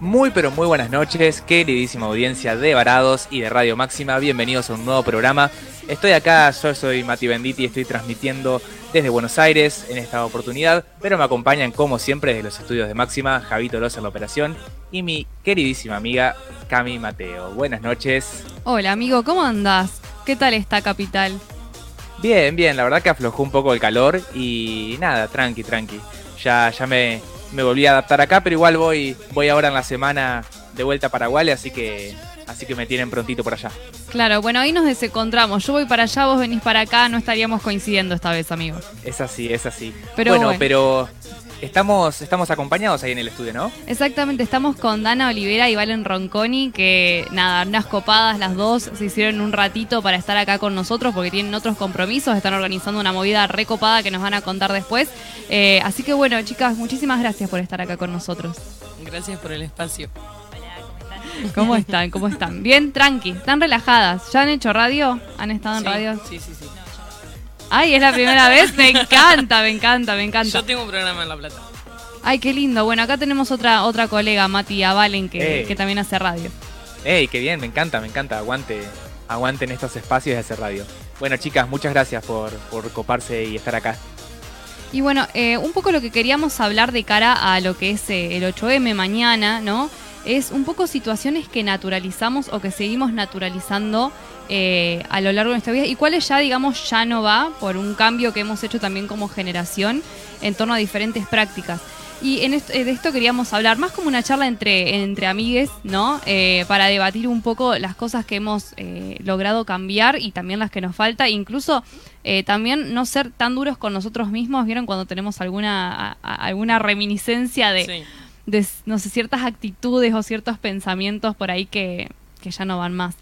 Muy pero muy buenas noches, queridísima audiencia de Varados y de Radio Máxima, bienvenidos a un nuevo programa. Estoy acá, yo soy Mati Benditi y estoy transmitiendo desde Buenos Aires en esta oportunidad, pero me acompañan como siempre desde los estudios de Máxima, Javito Loza en la operación y mi queridísima amiga Cami Mateo. Buenas noches. Hola amigo, ¿cómo andás? ¿Qué tal esta capital? Bien, bien, la verdad que aflojó un poco el calor y nada, tranqui, tranqui. Ya, ya me, me volví a adaptar acá, pero igual voy, voy ahora en la semana de vuelta a Paraguay, así que, así que me tienen prontito por allá. Claro, bueno, ahí nos desencontramos. Yo voy para allá, vos venís para acá, no estaríamos coincidiendo esta vez, amigo. Es así, es así. Pero bueno, bueno. pero estamos, estamos acompañados ahí en el estudio, ¿no? Exactamente, estamos con Dana Olivera y Valen Ronconi, que nada, unas copadas las dos, se hicieron un ratito para estar acá con nosotros porque tienen otros compromisos, están organizando una movida recopada que nos van a contar después. Eh, así que bueno, chicas, muchísimas gracias por estar acá con nosotros. Gracias por el espacio. ¿Cómo están? ¿Cómo están? Bien, tranqui, están relajadas. ¿Ya han hecho radio? ¿Han estado en Sí, radio? Sí, sí, sí. Ay, es la primera vez, me encanta, me encanta, me encanta. Yo tengo un programa en La Plata. Ay, qué lindo. Bueno, acá tenemos otra otra colega, Mati Valen, que, que también hace radio. ¡Ey, qué bien! Me encanta, me encanta. Aguante, aguanten estos espacios de hacer radio. Bueno, chicas, muchas gracias por, por coparse y estar acá. Y bueno, eh, un poco lo que queríamos hablar de cara a lo que es eh, el 8M mañana, ¿no? Es un poco situaciones que naturalizamos o que seguimos naturalizando eh, a lo largo de nuestra vida y cuáles ya, digamos, ya no va por un cambio que hemos hecho también como generación en torno a diferentes prácticas. Y en esto, eh, de esto queríamos hablar, más como una charla entre, entre amigues, ¿no? Eh, para debatir un poco las cosas que hemos eh, logrado cambiar y también las que nos falta. Incluso eh, también no ser tan duros con nosotros mismos, ¿vieron? Cuando tenemos alguna, a- alguna reminiscencia de, Sí. de, no sé, ciertas actitudes o ciertos pensamientos por ahí que, que ya no van más.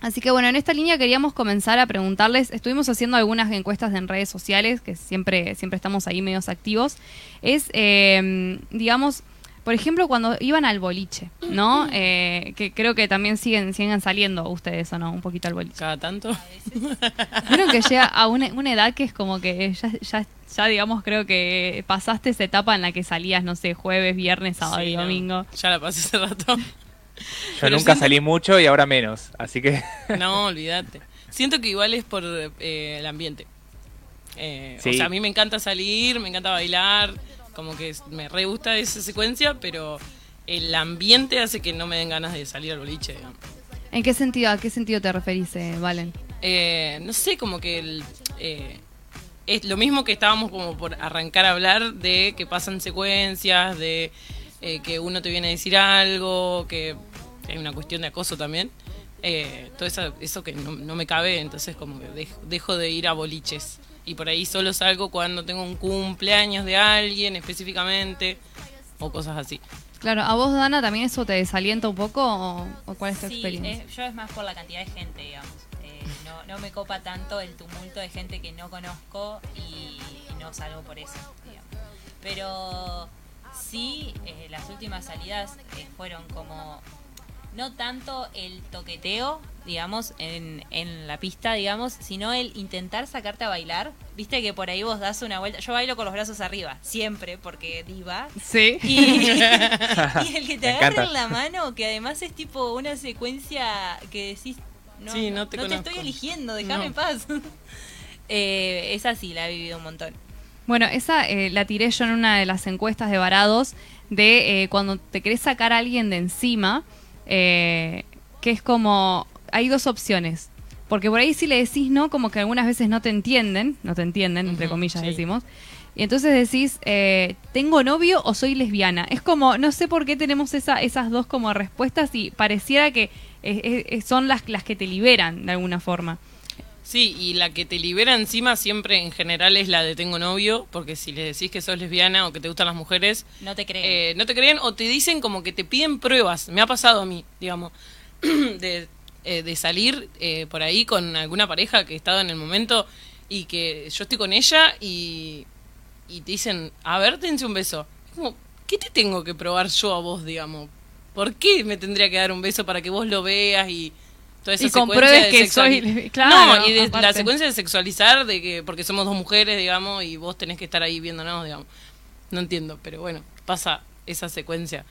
Así que bueno, en esta línea queríamos comenzar a preguntarles, estuvimos haciendo algunas encuestas en redes sociales, que siempre, siempre estamos ahí medios activos, es, eh, digamos, por ejemplo, cuando iban al boliche, ¿no? Eh, que creo que también siguen, siguen saliendo ustedes, ¿o no? Un poquito al boliche. Cada tanto. Vieron que llega a una, una edad que es como que ya, ya, ya, digamos, creo que pasaste esa etapa en la que salías, no sé, jueves, viernes, sábado Sí, y no, domingo. Ya la pasé hace rato. Yo Pero nunca siento- salí mucho y ahora menos, así que No, olvídate. Siento que igual es por eh, el ambiente. Eh, Sí. O sea, a mí me encanta salir, me encanta bailar, como que me re gusta esa secuencia, pero el ambiente hace que no me den ganas de salir al boliche, digamos. ¿En qué sentido, a qué sentido te referís, eh, Valen? Eh, no sé, como que el, eh, es lo mismo que estábamos como por arrancar a hablar de que pasan secuencias, de eh, que uno te viene a decir algo, que hay una cuestión de acoso también. Eh, todo eso, eso que no, no me cabe, entonces como que dej- dejo de ir a boliches. Y por ahí solo salgo cuando tengo un cumpleaños de alguien específicamente o cosas así. Claro, ¿a vos, Dana, también eso te desalienta un poco o, o cuál es tu Sí, experiencia? es- yo es más por la cantidad de gente, digamos. Eh, no, no me copa tanto el tumulto de gente que no conozco y, y no salgo por eso, digamos. Pero sí, eh, las últimas salidas eh, fueron como no tanto el toqueteo, digamos, en, en la pista, digamos, sino el intentar sacarte a bailar. Viste que por ahí vos das una vuelta. Yo bailo con los brazos arriba, siempre, porque diva. Sí. Y, y el que te agarra en la mano, que además es tipo una secuencia que decís, no, Sí, no te conozco. estoy eligiendo, déjame No. en paz. eh, esa sí, la he vivido un montón. Bueno, esa eh, la tiré yo en una de las encuestas de Varados de eh, cuando te querés sacar a alguien de encima, eh, que es como, hay dos opciones. Porque por ahí si le decís no, como que algunas veces no te entienden, no te entienden, entre comillas sí. decimos. Y entonces decís, eh, ¿tengo novio o soy lesbiana? Es como, no sé por qué tenemos esa, esas dos como respuestas y pareciera que eh, eh, son las, las que te liberan de alguna forma. Sí, y la que te libera encima siempre en general es la de tengo novio, porque si le decís que sos lesbiana o que te gustan las mujeres, No te creen. eh, no te creen o te dicen como que te piden pruebas. Me ha pasado a mí, digamos, de, eh, de salir eh, por ahí con alguna pareja que estaba en el momento y que yo estoy con ella y, y te dicen, a ver, dense un beso. Es como, ¿qué te tengo que probar yo a vos, digamos? ¿Por qué me tendría que dar un beso para que vos lo veas y toda esa Y secuencia compruebes de que soy- claro, no, y de la secuencia de sexualizar de que porque somos dos mujeres, digamos, y vos tenés que estar ahí viéndonos, digamos. No entiendo, pero bueno, pasa esa secuencia.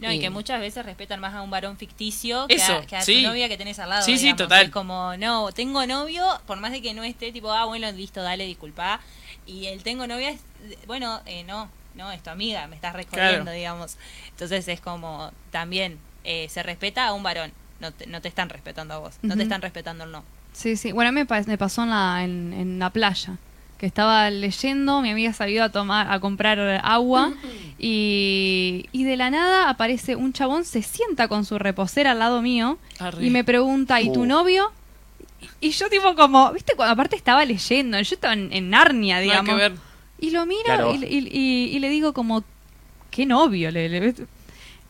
No, y Y- que muchas veces respetan más a un varón ficticio que, Eso, a, que a sí. tu novia que tenés al lado. Sí, sí, total. Es como, no, tengo novio, por más de que no esté, tipo, ah, bueno, listo, dale, disculpa. Y el tengo novia es, bueno, eh, no, no, es tu amiga, me estás Claro. digamos. Entonces es como, también, eh, se respeta a un varón, no te, no te están respetando a vos, no te están respetando el no. Sí, sí. Bueno, a mí me, pa- me pasó en la, en, en la playa, que estaba leyendo, mi amiga salió a tomar, a comprar agua y, y de la nada aparece un chabón, se sienta con su reposera al lado mío Arre. y me pregunta, ¿y tu Uh. novio? Y yo tipo como, viste, cuando aparte estaba leyendo, yo estaba en, en Narnia, digamos. que ver. Y lo miro Claro. y, y- y- y le digo como, ¿qué novio? Le, le-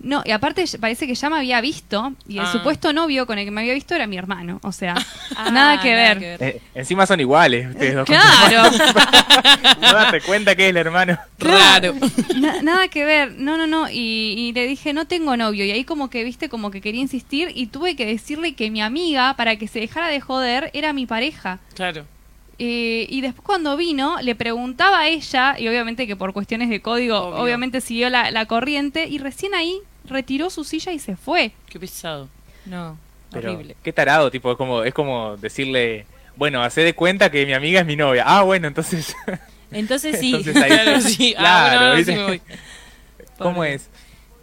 no, y aparte parece que ya me había visto y el Ah. supuesto novio con el que me había visto era mi hermano. O sea, Ah, nada que ver. Eh, encima son iguales ustedes dos. Claro, no date cuenta que es el hermano. Raro. Na- nada que ver. No, no, no. Y, y le dije, no tengo novio. Y ahí como que, viste, como que quería insistir y tuve que decirle que mi amiga, para que se dejara de joder, era mi pareja. Claro. Eh, y después cuando vino, le preguntaba a ella, y obviamente que por cuestiones de código, Obvio. obviamente siguió la, la corriente, y recién ahí retiró su silla y se fue. Qué pesado. No, Pero horrible. qué tarado, tipo, es como, es como decirle, bueno, hacé de cuenta que mi amiga es mi novia. Ah, bueno, entonces. Entonces sí. entonces ahí- Claro, sí. Ah, Claro, bueno, ahora sí ¿viste? me voy. ¿Cómo es?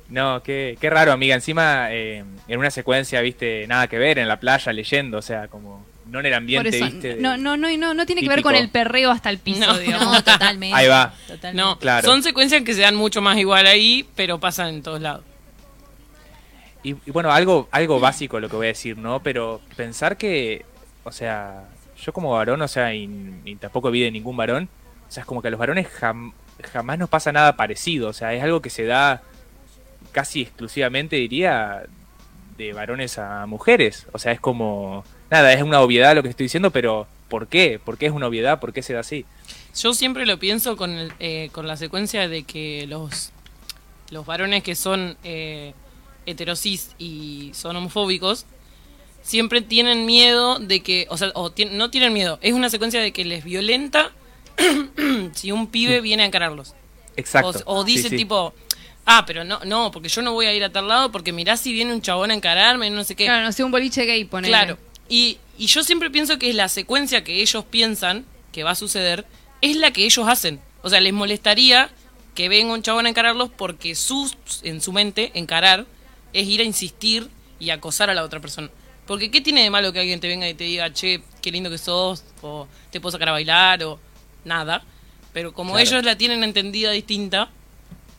No, qué, qué raro, amiga. Encima, eh, en una secuencia, viste, nada que ver, en la playa leyendo, o sea, como no en el Por ambiente, eso, viste. no, no, no, no, no tiene que ver con el perreo hasta el piso, No. digamos. No, totalmente. Ahí va. Totalmente. No, Claro. son secuencias que se dan mucho más igual ahí, pero pasan en todos lados. Y, y bueno, algo, algo básico lo que voy a decir, ¿no? Pero pensar que, o sea, yo como varón, o sea, y, y tampoco vi de ningún varón, o sea, es como que a los varones jam- jamás nos pasa nada parecido, o sea, es algo que se da casi exclusivamente, diría, de varones a mujeres, o sea, es como, nada, es una obviedad lo que estoy diciendo, pero ¿por qué? ¿Por qué es una obviedad? ¿Por qué se da así? Yo siempre lo pienso con, el- eh, con la secuencia de que los, los varones que son eh, heterosis y son homofóbicos siempre tienen miedo de que, o sea, o tien- no tienen miedo, es una secuencia de que les violenta si un pibe viene a encararlos. Exacto. O, o Sí, dice sí. tipo, ah, pero no, no, porque yo no voy a ir a tal lado porque mirá si viene un chabón a encararme, no sé qué. Claro, no sé, un boliche gay, ponele. Claro. Y, y yo siempre pienso que es la secuencia que ellos piensan que va a suceder, es la que ellos hacen. O sea, les molestaría que venga un chabón a encararlos porque sus, en su mente, encarar, es ir a insistir y acosar a la otra persona. Porque ¿qué tiene de malo que alguien te venga y te diga, che, qué lindo que sos, o te puedo sacar a bailar, o nada? Pero como Claro. ellos la tienen entendida distinta,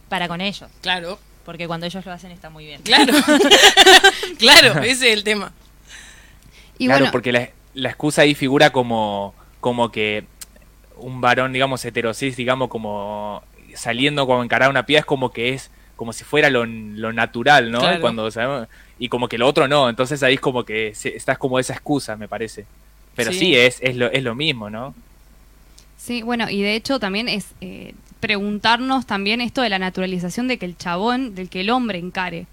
Para con ellos. claro, Porque cuando ellos lo hacen está muy bien. claro, claro, ese es el tema. Y claro, bueno, porque la, la excusa ahí figura como, como que un varón, digamos, heterosis, digamos, como saliendo como encarar una piedra es como que es como si fuera lo, lo natural, ¿no? Claro. Cuando sabemos- y como que lo otro no, entonces ahí es como que se- estás como esa excusa, me parece. Pero sí, Sí. es, es, lo, es lo mismo, ¿no? Sí, bueno, y de hecho también es eh, preguntarnos también esto de la naturalización de que el chabón, del que el hombre encare.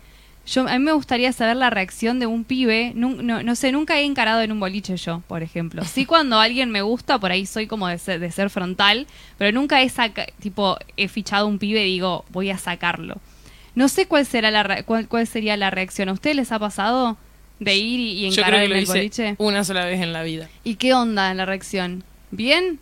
Yo, a mí me gustaría saber la reacción de un pibe. No, no sé, nunca he encarado en un boliche yo, por ejemplo. Sí, cuando alguien me gusta, por ahí soy como de ser, de ser frontal, pero nunca he saca, tipo he fichado un pibe y digo voy a sacarlo. No sé cuál será la re- cuál, cuál sería la reacción. ¿A ustedes les ha pasado de ir y, y Yo encarar creo que en lo el hice boliche? una sola vez en la vida. ¿Y qué onda en la reacción? ¿Bien?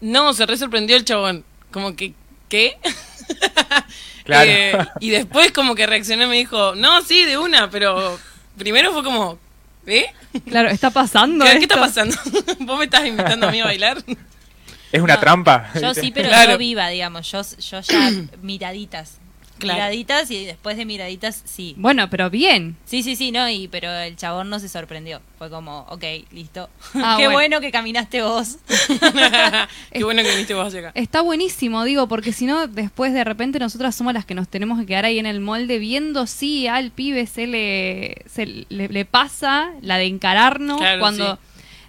No, se re sorprendió el chabón. Como que, ¿qué? Claro. Eh, y después como que reaccionó y me dijo, no, sí, de una, pero primero fue como, ¿eh? Claro, está pasando. ¿Qué, qué está pasando? ¿Vos me estás invitando a mí a bailar? Es una No, trampa. Yo sí, pero Claro. yo viva, digamos. Yo, yo ya miraditas. Claro. Miraditas y después de miraditas, sí. Bueno, pero bien. Sí, sí, sí, no, y pero el chabón no se sorprendió. Fue como, ok, listo. Ah, Qué bueno. bueno. que caminaste vos. Qué bueno que viniste vos hacia acá. Está buenísimo, digo, porque si no, después de repente nosotras somos las que nos tenemos que quedar ahí en el molde viendo si al pibe se le, se le, le pasa la de encararnos Claro, cuando... sí.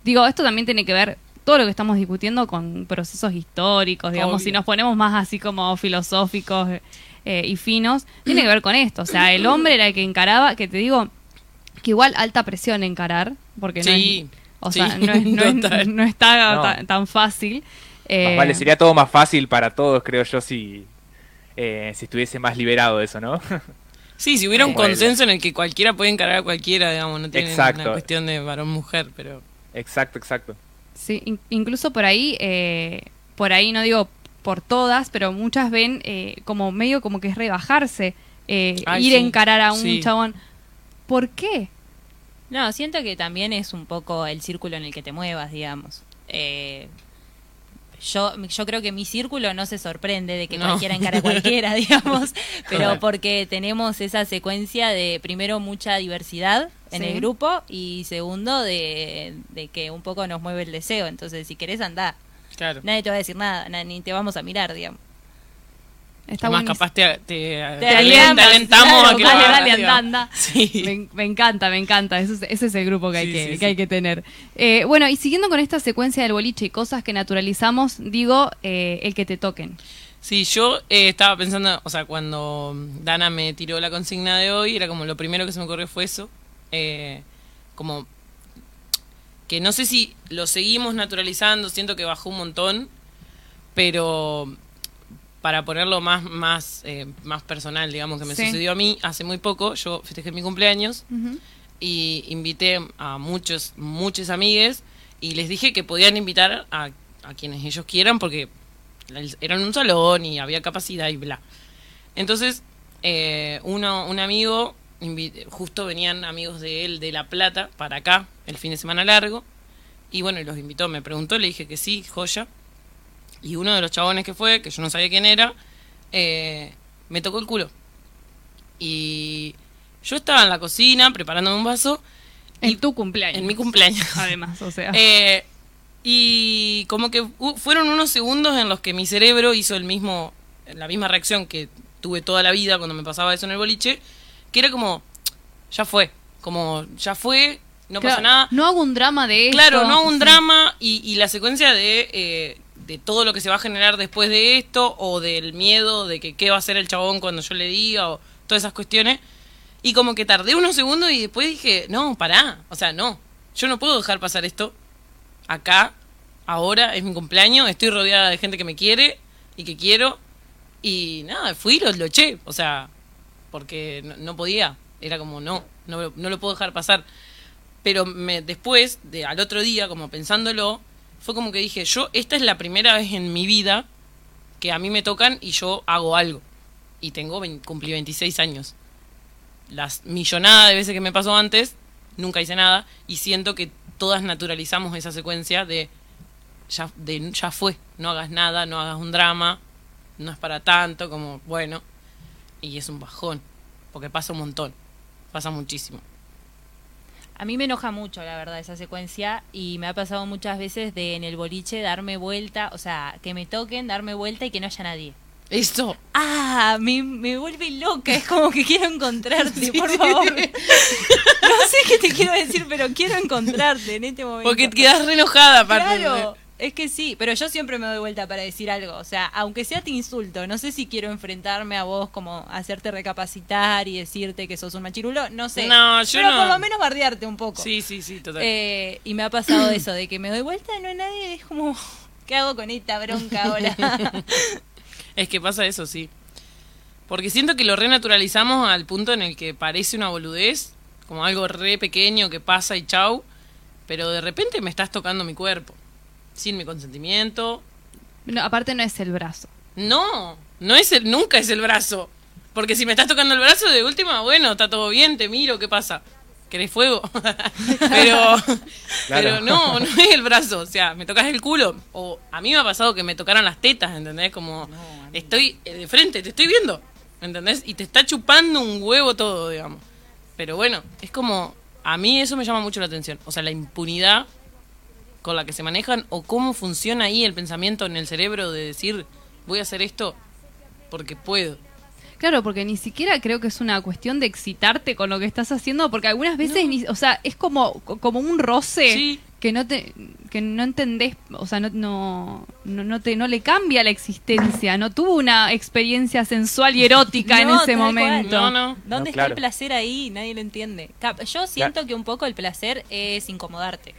Digo, esto también tiene que ver todo lo que estamos discutiendo con procesos históricos, digamos, Obvio. si nos ponemos más así como filosóficos eh, y finos, tiene que ver con esto. O sea, el hombre era el que encaraba, que te digo, que igual alta presión encarar, porque no Sí, es... O sí, sea, no, es- no es- total. no está No. ta- tan fácil. Más Eh, vale, sería todo más fácil para todos, creo yo, si, eh, si estuviese más liberado eso, ¿no? Sí, si hubiera un consenso en el que cualquiera puede encarar a cualquiera, digamos, no tiene Exacto. una cuestión de varón-mujer, pero... Exacto, exacto. Sí, in- incluso por ahí, eh, por ahí no digo por todas, pero muchas ven eh, como medio como que es rebajarse, eh, Ay, ir a sí, encarar a un sí. chabón. ¿Por qué? No, siento que también es un poco el círculo en el que te muevas, digamos. Eh, yo, yo creo que mi círculo no se sorprende de que No. cualquiera encara a cualquiera, digamos, pero Claro. porque tenemos esa secuencia de, primero, mucha diversidad en Sí. el grupo y segundo, de, de que un poco nos mueve el deseo. Entonces, si querés, andá. Claro. Nadie te va a decir nada, na- ni te vamos a mirar, digamos. Está buenísimo. capaz te, te, Te te alientas, alentamos claro, a que dale, lo hagas, dale, digamos. anda, anda. Sí. Me, me encanta, me encanta. Ese es, ese es el grupo que hay, Sí, que, sí, que sí. hay que tener. Eh, bueno, y siguiendo con esta secuencia del boliche y cosas que naturalizamos, digo, eh, el que te toquen. Sí, yo eh, estaba pensando, o sea, cuando Dana me tiró la consigna de hoy, era como lo primero que se me ocurrió fue eso. Eh, como que no sé si lo seguimos naturalizando, siento que bajó un montón, pero para ponerlo más, más, eh, más personal, digamos, que me Sí. sucedió a mí hace muy poco, yo festejé mi cumpleaños y invité a muchos, muchos amigues y les dije que podían invitar a, a quienes ellos quieran porque el- era en un salón y había capacidad y bla. Entonces, eh, uno, un amigo, justo venían amigos de él de La Plata para acá el fin de semana largo y bueno, los invitó, me preguntó, le dije que sí, joya. Y uno de los chabones que fue, que yo no sabía quién era, eh, me tocó el culo. Y yo estaba en la cocina preparándome un vaso En Y- tu cumpleaños. en mi cumpleaños. Además, o sea. Eh, y como que fueron unos segundos en los que mi cerebro hizo el mismo, la misma reacción que tuve toda la vida cuando me pasaba eso en el boliche, que era como, ya fue, como, ya fue, no Claro, pasa nada. No hago un drama de esto. Claro, no un Sí. drama y, y la secuencia de, eh, de todo lo que se va a generar después de esto o del miedo de que qué va a hacer el chabón cuando yo le diga o todas esas cuestiones. Y como que tardé unos segundos y después dije, no, pará, o sea, no, yo no puedo dejar pasar esto acá, ahora, es mi cumpleaños, estoy rodeada de gente que me quiere y que quiero. Y nada, fui lo, lo eché, o sea, porque no, podía, era como, no, no, no lo puedo dejar pasar pero me, después, de, al otro día, como pensándolo, fue como que dije, yo, esta es la primera vez en mi vida que a mí me tocan y yo hago algo. Y tengo, cumplí 26 años. Las millonadas de veces que me pasó antes, nunca hice nada y siento que todas naturalizamos esa secuencia de ya, de, ya fue, no hagas nada, no hagas un drama, no es para tanto, como, bueno, y es un bajón, porque pasa un montón, pasa muchísimo. A mí me enoja mucho, la verdad, esa secuencia y me ha pasado muchas veces de en el boliche darme vuelta, o sea, que me toquen, darme vuelta y que no haya nadie. Esto, Ah, me, me vuelve loca, es como que quiero encontrarte, por favor. No sé qué te quiero decir, pero quiero encontrarte en este momento. Porque quedas re enojada, aparte. Claro, es que sí, pero yo siempre me doy vuelta para decir algo. O sea, aunque sea te insulto, no sé si quiero enfrentarme a vos, como hacerte recapacitar y decirte que sos un machirulo, no sé. No, yo pero no. por lo menos bardearte un poco. Sí, sí, sí, total. Eh, y me ha pasado eso, de que me doy vuelta y no hay nadie, es como, ¿qué hago con esta bronca ahora? Es que pasa eso, sí. Porque siento que lo renaturalizamos al punto en el que parece una boludez, como algo re pequeño que pasa y chau, pero de repente me estás tocando mi cuerpo, sin mi consentimiento. No, aparte no es el brazo. No, no es el, nunca es el brazo. Porque si me estás tocando el brazo, de última, bueno, está todo bien, te miro, ¿qué pasa? ¿Querés fuego? pero, pero no, no es el brazo, o sea, me tocas el culo. O a mí me ha pasado que me tocaran las tetas, ¿entendés? Como, estoy eh, de frente, te estoy viendo, ¿entendés? Y te está chupando un huevo todo, digamos. Pero bueno, es como, a mí eso me llama mucho la atención. O sea, la impunidad con la que se manejan o cómo funciona ahí el pensamiento en el cerebro de decir, voy a hacer esto porque puedo. Claro, porque ni siquiera creo que es una cuestión de excitarte con lo que estás haciendo, porque algunas veces, ni, o sea, es como, como un roce Sí. que no te que no entendés, o sea, no no, no, no te no le cambia la existencia, no tuvo una experiencia sensual y erótica en ese momento. No, no. ¿Dónde No, está claro. el placer ahí? Nadie lo entiende. Cap- Yo siento que un poco el placer es incomodarte.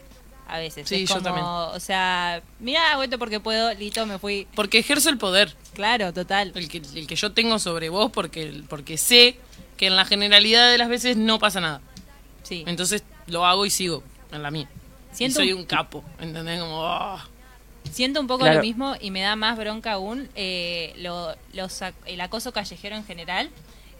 A veces. Sí, es yo como, también. O sea, mira, hago esto porque puedo, listo, me fui. Porque ejerzo el poder, Claro, total. el que, el que yo tengo sobre vos, porque, porque sé que en la generalidad de las veces no pasa nada. Sí. Entonces lo hago y sigo en la mía. Siento y soy un- un capo, ¿entendés? Como, ah. Siento un poco Claro. lo mismo y me da más bronca aún eh, lo- los el acoso callejero en general.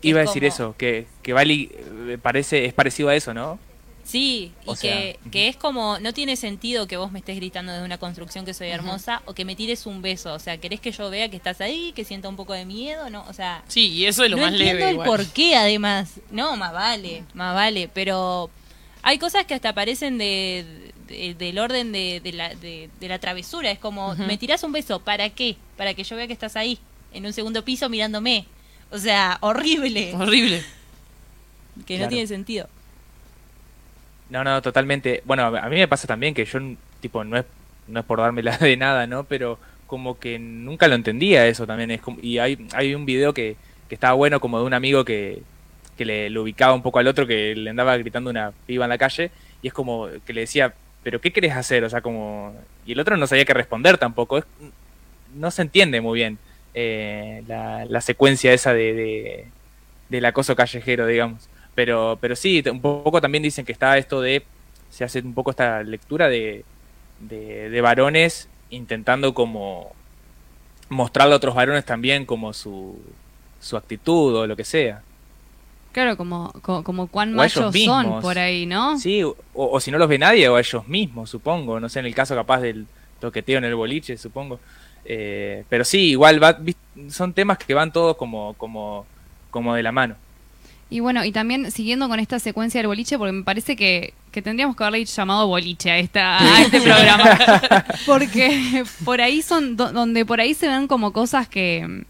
Iba a decir como- eso, que, que Bali eh, parece, es parecido a eso, ¿no? Sí, y sea, que, que es como, no tiene sentido que vos me estés gritando desde una construcción que soy hermosa o que me tires un beso. O sea, ¿querés que yo vea que estás ahí, que sienta un poco de miedo? no O sea, Sí, y eso es lo no más entiendo leve. el igual. por qué, además. No, más vale, más vale. Pero hay cosas que hasta aparecen de, de- del orden de, de la, de, la travesura. Es como, me tirás un beso, ¿para qué? Para que yo vea que estás ahí, en un segundo piso mirándome. O sea, horrible. Horrible. Que no tiene sentido. No, no, totalmente. Bueno, a mí me pasa también que yo, tipo, no es, no es por dármela de nada, ¿no? Pero como que nunca lo entendía eso también. Es como, y hay, hay un video que, que estaba bueno como de un amigo que, que le, lo ubicaba un poco al otro, que le andaba gritando una piba en la calle, y es como que le decía, pero ¿qué querés hacer? O sea, como... Y el otro no sabía qué responder tampoco. Es- no se entiende muy bien eh, la, la secuencia esa de- del acoso callejero, digamos. Pero, pero sí, un poco también dicen que está esto de, se hace un poco esta lectura de, de, de varones intentando como mostrarle a otros varones también como su, su actitud o lo que sea. Claro, como, como, como cuán machos son por ahí, ¿no? Sí, o, o si no los ve nadie, o a ellos mismos, supongo. No sé, en el caso capaz del toqueteo en el boliche, supongo. Eh, pero sí, igual va, son temas que van todos como, como, como de la mano. Y bueno, y también siguiendo con esta secuencia del boliche, porque me parece que, que tendríamos que haberle llamado boliche a, esta, a este programa. porque por ahí son, do- donde por ahí se ven como cosas que,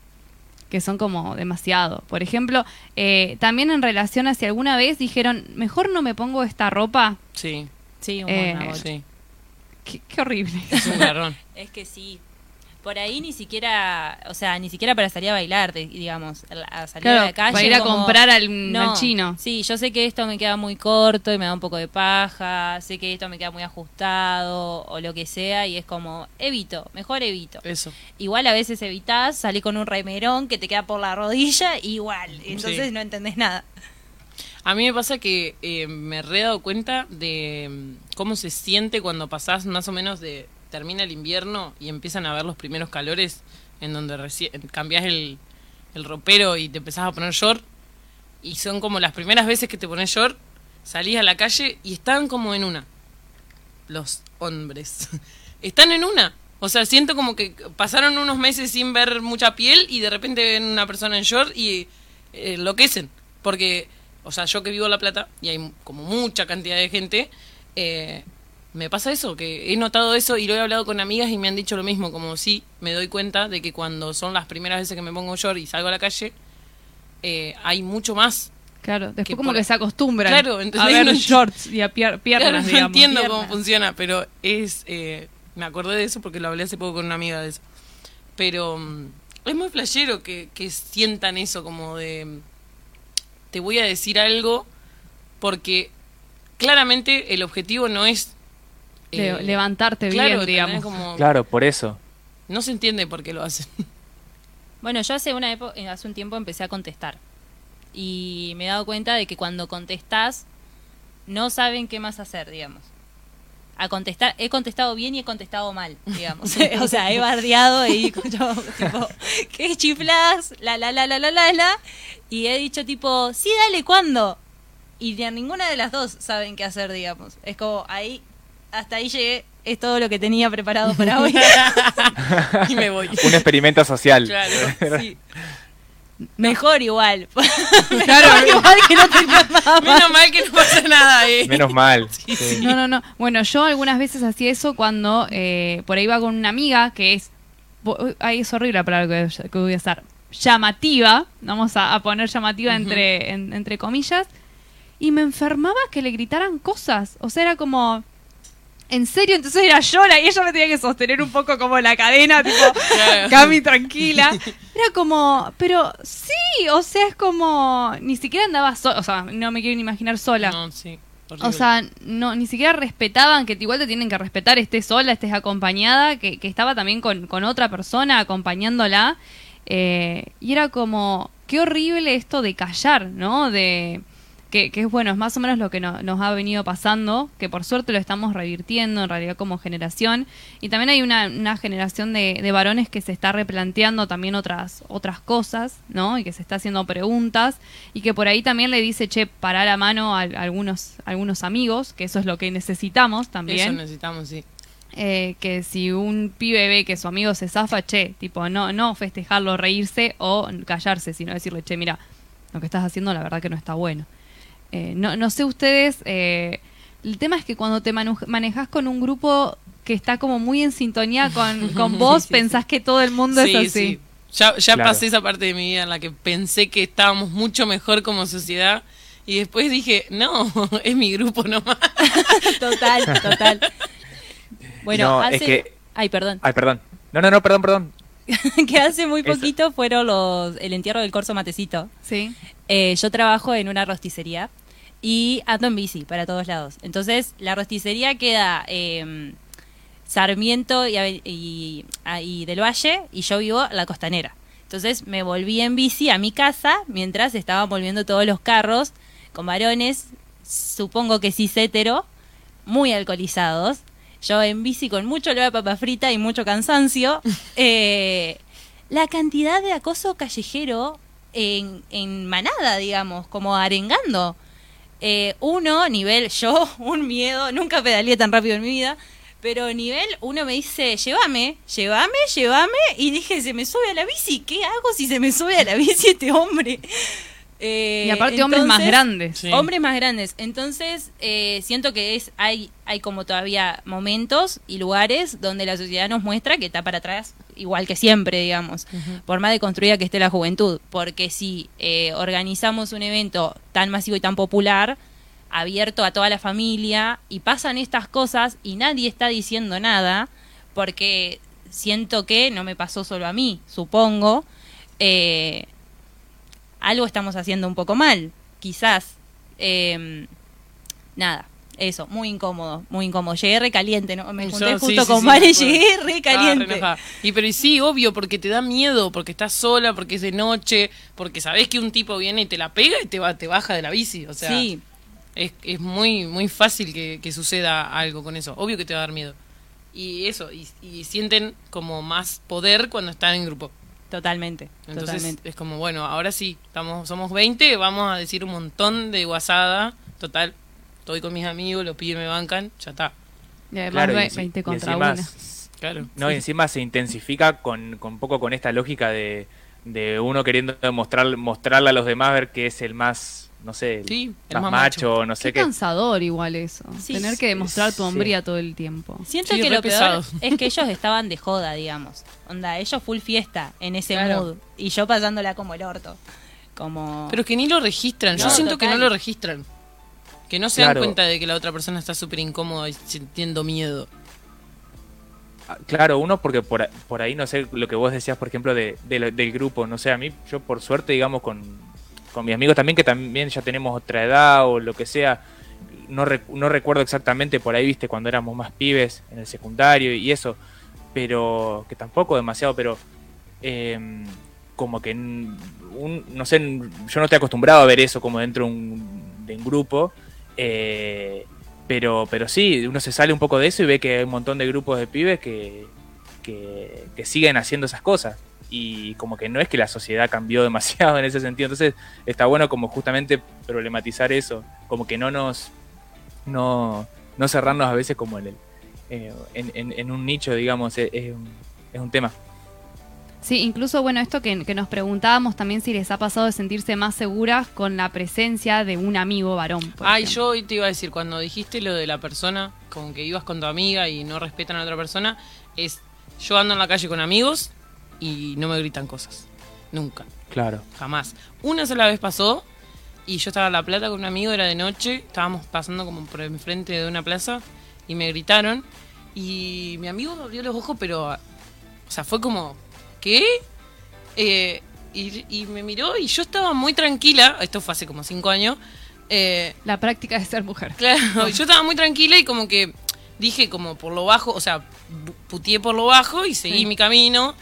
que son como demasiado. Por ejemplo, eh, también en relación a si alguna vez dijeron, mejor no me pongo esta ropa. Sí, Sí, un Eh, sí. Qué, qué horrible. Es un garrón. Es que sí. Por ahí ni siquiera, o sea, ni siquiera para salir a bailar, digamos, a salir a Claro, la calle. para ir a como- comprar al, No, al chino. Sí, yo sé que esto me queda muy corto y me da un poco de paja, sé que esto me queda muy ajustado o lo que sea y es como, evito, mejor evito. Eso. Igual a veces evitás, salí con un remerón que te queda por la rodilla, igual, entonces Sí. no entendés nada. A mí me pasa que eh, me he dado cuenta de mm, cómo se siente cuando pasás más o menos de termina el invierno y empiezan a ver los primeros calores en donde cambias el, el ropero y te empezás a poner short y son como las primeras veces que te pones short, salís a la calle y están como en una. Los hombres. están en una. O sea, siento como que pasaron unos meses sin ver mucha piel y de repente ven una persona en short y eh, enloquecen. Porque, o sea, yo que vivo en La Plata y hay como mucha cantidad de gente, eh, me pasa eso, que he notado eso y lo he hablado con amigas y me han dicho lo mismo, como sí, me doy cuenta de que cuando son las primeras veces que me pongo short y salgo a la calle, eh, hay mucho más. Claro, después Que como por- que se acostumbran Claro, a ver No- shorts y a pier- piernas, Claro, no digamos. entiendo cómo funciona, pero es... eh, me acordé de eso porque lo hablé hace poco con una amiga de eso. Pero mm, es muy flashero que, que sientan eso como de... mm, Te voy a decir algo porque claramente el objetivo no es... Eh, levantarte claro, bien, digamos. Como- Claro, por eso. No se entiende por qué lo hacen. Bueno, yo hace una época, hace un tiempo empecé a contestar. Y me he dado cuenta de que cuando contestás, no saben qué más hacer, digamos. A contestar, he contestado bien y he contestado mal, digamos. o sea, he bardeado y yo, tipo, ¿qué chiflas? La, la, la, la, la, la, la. Y he dicho, tipo, sí, dale, ¿cuándo? Y ni a ninguna de las dos saben qué hacer, digamos. Es como, ahí, hasta ahí llegué, es todo lo que tenía preparado para hoy. y me voy. Un experimento social. Claro. Sí. Mejor igual. Claro. Mejor igual que no tenía nada más. Menos mal que no pasa nada, eh. Menos mal. sí. No, no, no. Bueno, yo algunas veces hacía eso cuando eh, por ahí iba con una amiga que es. Ay, es horrible la palabra que, voy a usar. Llamativa. Vamos a, a poner llamativa entre, en- entre comillas. Y me enfermaba que le gritaran cosas. O sea, era como. En serio, entonces era llora y ella me tenía que sostener un poco como la cadena, tipo, Claro. Cami, tranquila. Era como, pero sí, o sea, es como, ni siquiera andaba sola, o sea, no me quiero ni imaginar sola. No, sí. horrible. O sea, no, ni siquiera respetaban que igual te tienen que respetar, estés sola, estés acompañada, que, que estaba también con, con otra persona acompañándola. eh, y era como, qué horrible esto de callar, ¿no? De que, que es bueno, es más o menos lo que no- nos ha venido pasando, que por suerte lo estamos revirtiendo en realidad como generación. Y también hay una, una generación de, de varones que se está replanteando también otras, otras cosas, ¿no? Y que se está haciendo preguntas y que por ahí también le dice, che, para la mano a, a algunos, algunos amigos, que eso es lo que necesitamos también. Eso necesitamos, sí. Eh, que si un pibe ve que su amigo se zafa, che, tipo, no, no festejarlo, reírse o callarse, sino decirle, che, mira, lo que estás haciendo la verdad que no está bueno. Eh, no, no sé ustedes, eh, el tema es que cuando te manejas con un grupo que está como muy en sintonía con, con vos, Sí, sí, pensás que todo el mundo Sí, es así. sí. Ya, ya Claro. pasé esa parte de mi vida en la que pensé que estábamos mucho mejor como sociedad y después dije, no, es mi grupo nomás. Total, total. Bueno, No, hace... es que- Ay, perdón. Ay, perdón. No, no, no, perdón, perdón. que hace muy Eso. poquito fueron los el entierro del Corso Matecito. Sí. Eh, yo trabajo en una rosticería y ando en bici para todos lados. Entonces, la rosticería queda eh, Sarmiento y, Ave- y- ah, y del Valle y yo vivo en la costanera. Entonces, me volví en bici a mi casa mientras estaban volviendo todos los carros con varones, supongo que sí hetero, muy alcoholizados. Yo en bici con mucho olor a papa frita y mucho cansancio. Eh, la cantidad de acoso callejero en, en manada, digamos, como arengando. Eh, uno, nivel yo, un miedo, nunca pedaleé tan rápido en mi vida, pero nivel, uno me dice, llévame, llévame, llévame, y dije, se me sube a la bici, ¿qué hago si se me sube a la bici este hombre? Eh, Y aparte hombres más grandes. Sí. Hombres más grandes. Entonces, eh, siento que es hay, hay como todavía momentos y lugares donde la sociedad nos muestra que está para atrás, igual que siempre, digamos, por más deconstruida que esté la juventud. Porque si eh, organizamos un evento tan masivo y tan popular, abierto a toda la familia, y pasan estas cosas y nadie está diciendo nada, porque siento que no me pasó solo a mí, supongo. eh, algo estamos haciendo un poco mal, quizás. Eh, nada, eso, muy incómodo, muy incómodo. Llegué recaliente, ¿no? Me junté sí, justo sí, con sí, Vale, acuerdo. llegué re Estaba re caliente. enojada. y pero y sí, obvio, porque te da miedo, porque estás sola, porque es de noche, porque sabes que un tipo viene y te la pega y te, va, te baja de la bici. O sea, sí, es, es muy, muy fácil que, que suceda algo con eso. Obvio que te va a dar miedo. Y eso, y, y sienten como más poder cuando están en grupo. totalmente, Entonces totalmente. es como, bueno, ahora sí, estamos, somos 20, vamos a decir un montón de guasada. Total, estoy con mis amigos, los pibes me bancan, ya está. Y además Claro, y ve- enci- 20 y contra encima, una. Claro. No, y encima se intensifica con, con un poco con esta lógica de, de uno queriendo demostrar, mostrarle a los demás ver que es el más, no sé, el Sí, el más, más macho, no Qué sé qué. cansador igual eso. Sí, Tener que demostrar tu sí. hombría todo el tiempo. Siento Sí, que lo peor pesado. es que ellos estaban de joda, digamos. Onda, ellos full fiesta en ese Claro. mood. Y yo pasándola como el orto. Como... Pero que ni lo registran. Yo siento que no lo registran. Que no se Claro. dan cuenta de que la otra persona está súper incómoda y sintiendo miedo. Ah, Claro, uno porque por, por ahí, no sé, lo que vos decías, por ejemplo, de, del grupo, no sé, a mí, yo por suerte, digamos, con, con mis amigos también, que también ya tenemos otra edad o lo que sea, no, rec- no recuerdo exactamente por ahí, viste, cuando éramos más pibes en el secundario y eso, pero que tampoco demasiado, pero em, como que, un, no sé, yo no estoy acostumbrado a ver eso como dentro de un, de un grupo, eh, pero, pero sí, uno se sale un poco de eso y ve que hay un montón de grupos de pibes que, que, siguen haciendo esas cosas. Y como que no es que la sociedad cambió demasiado en ese sentido. Entonces está bueno como justamente problematizar eso. Como que no nos... No, no cerrarnos a veces como en, el, eh, en un nicho, digamos, es, es un, es un tema. Sí, incluso, bueno, esto que, que nos preguntábamos también si les ha pasado de sentirse más seguras con la presencia de un amigo varón. por Ay, ejemplo. yo hoy te iba a decir, cuando dijiste lo de la persona, con que ibas con tu amiga y no respetan a la otra persona, es yo ando en la calle con amigos y no me gritan cosas. Nunca, Claro. jamás. Una sola vez pasó y yo estaba en La Plata con un amigo, era de noche, estábamos pasando como por enfrente de una plaza y me gritaron y mi amigo abrió los ojos, pero, o sea, fue como, ¿qué? Eh, y, y me miró y yo estaba muy tranquila, esto fue hace como cinco años, eh, La práctica de ser mujer. Claro, yo estaba muy tranquila y como que dije como por lo bajo, o sea, puteé por lo bajo y seguí Sí. mi camino.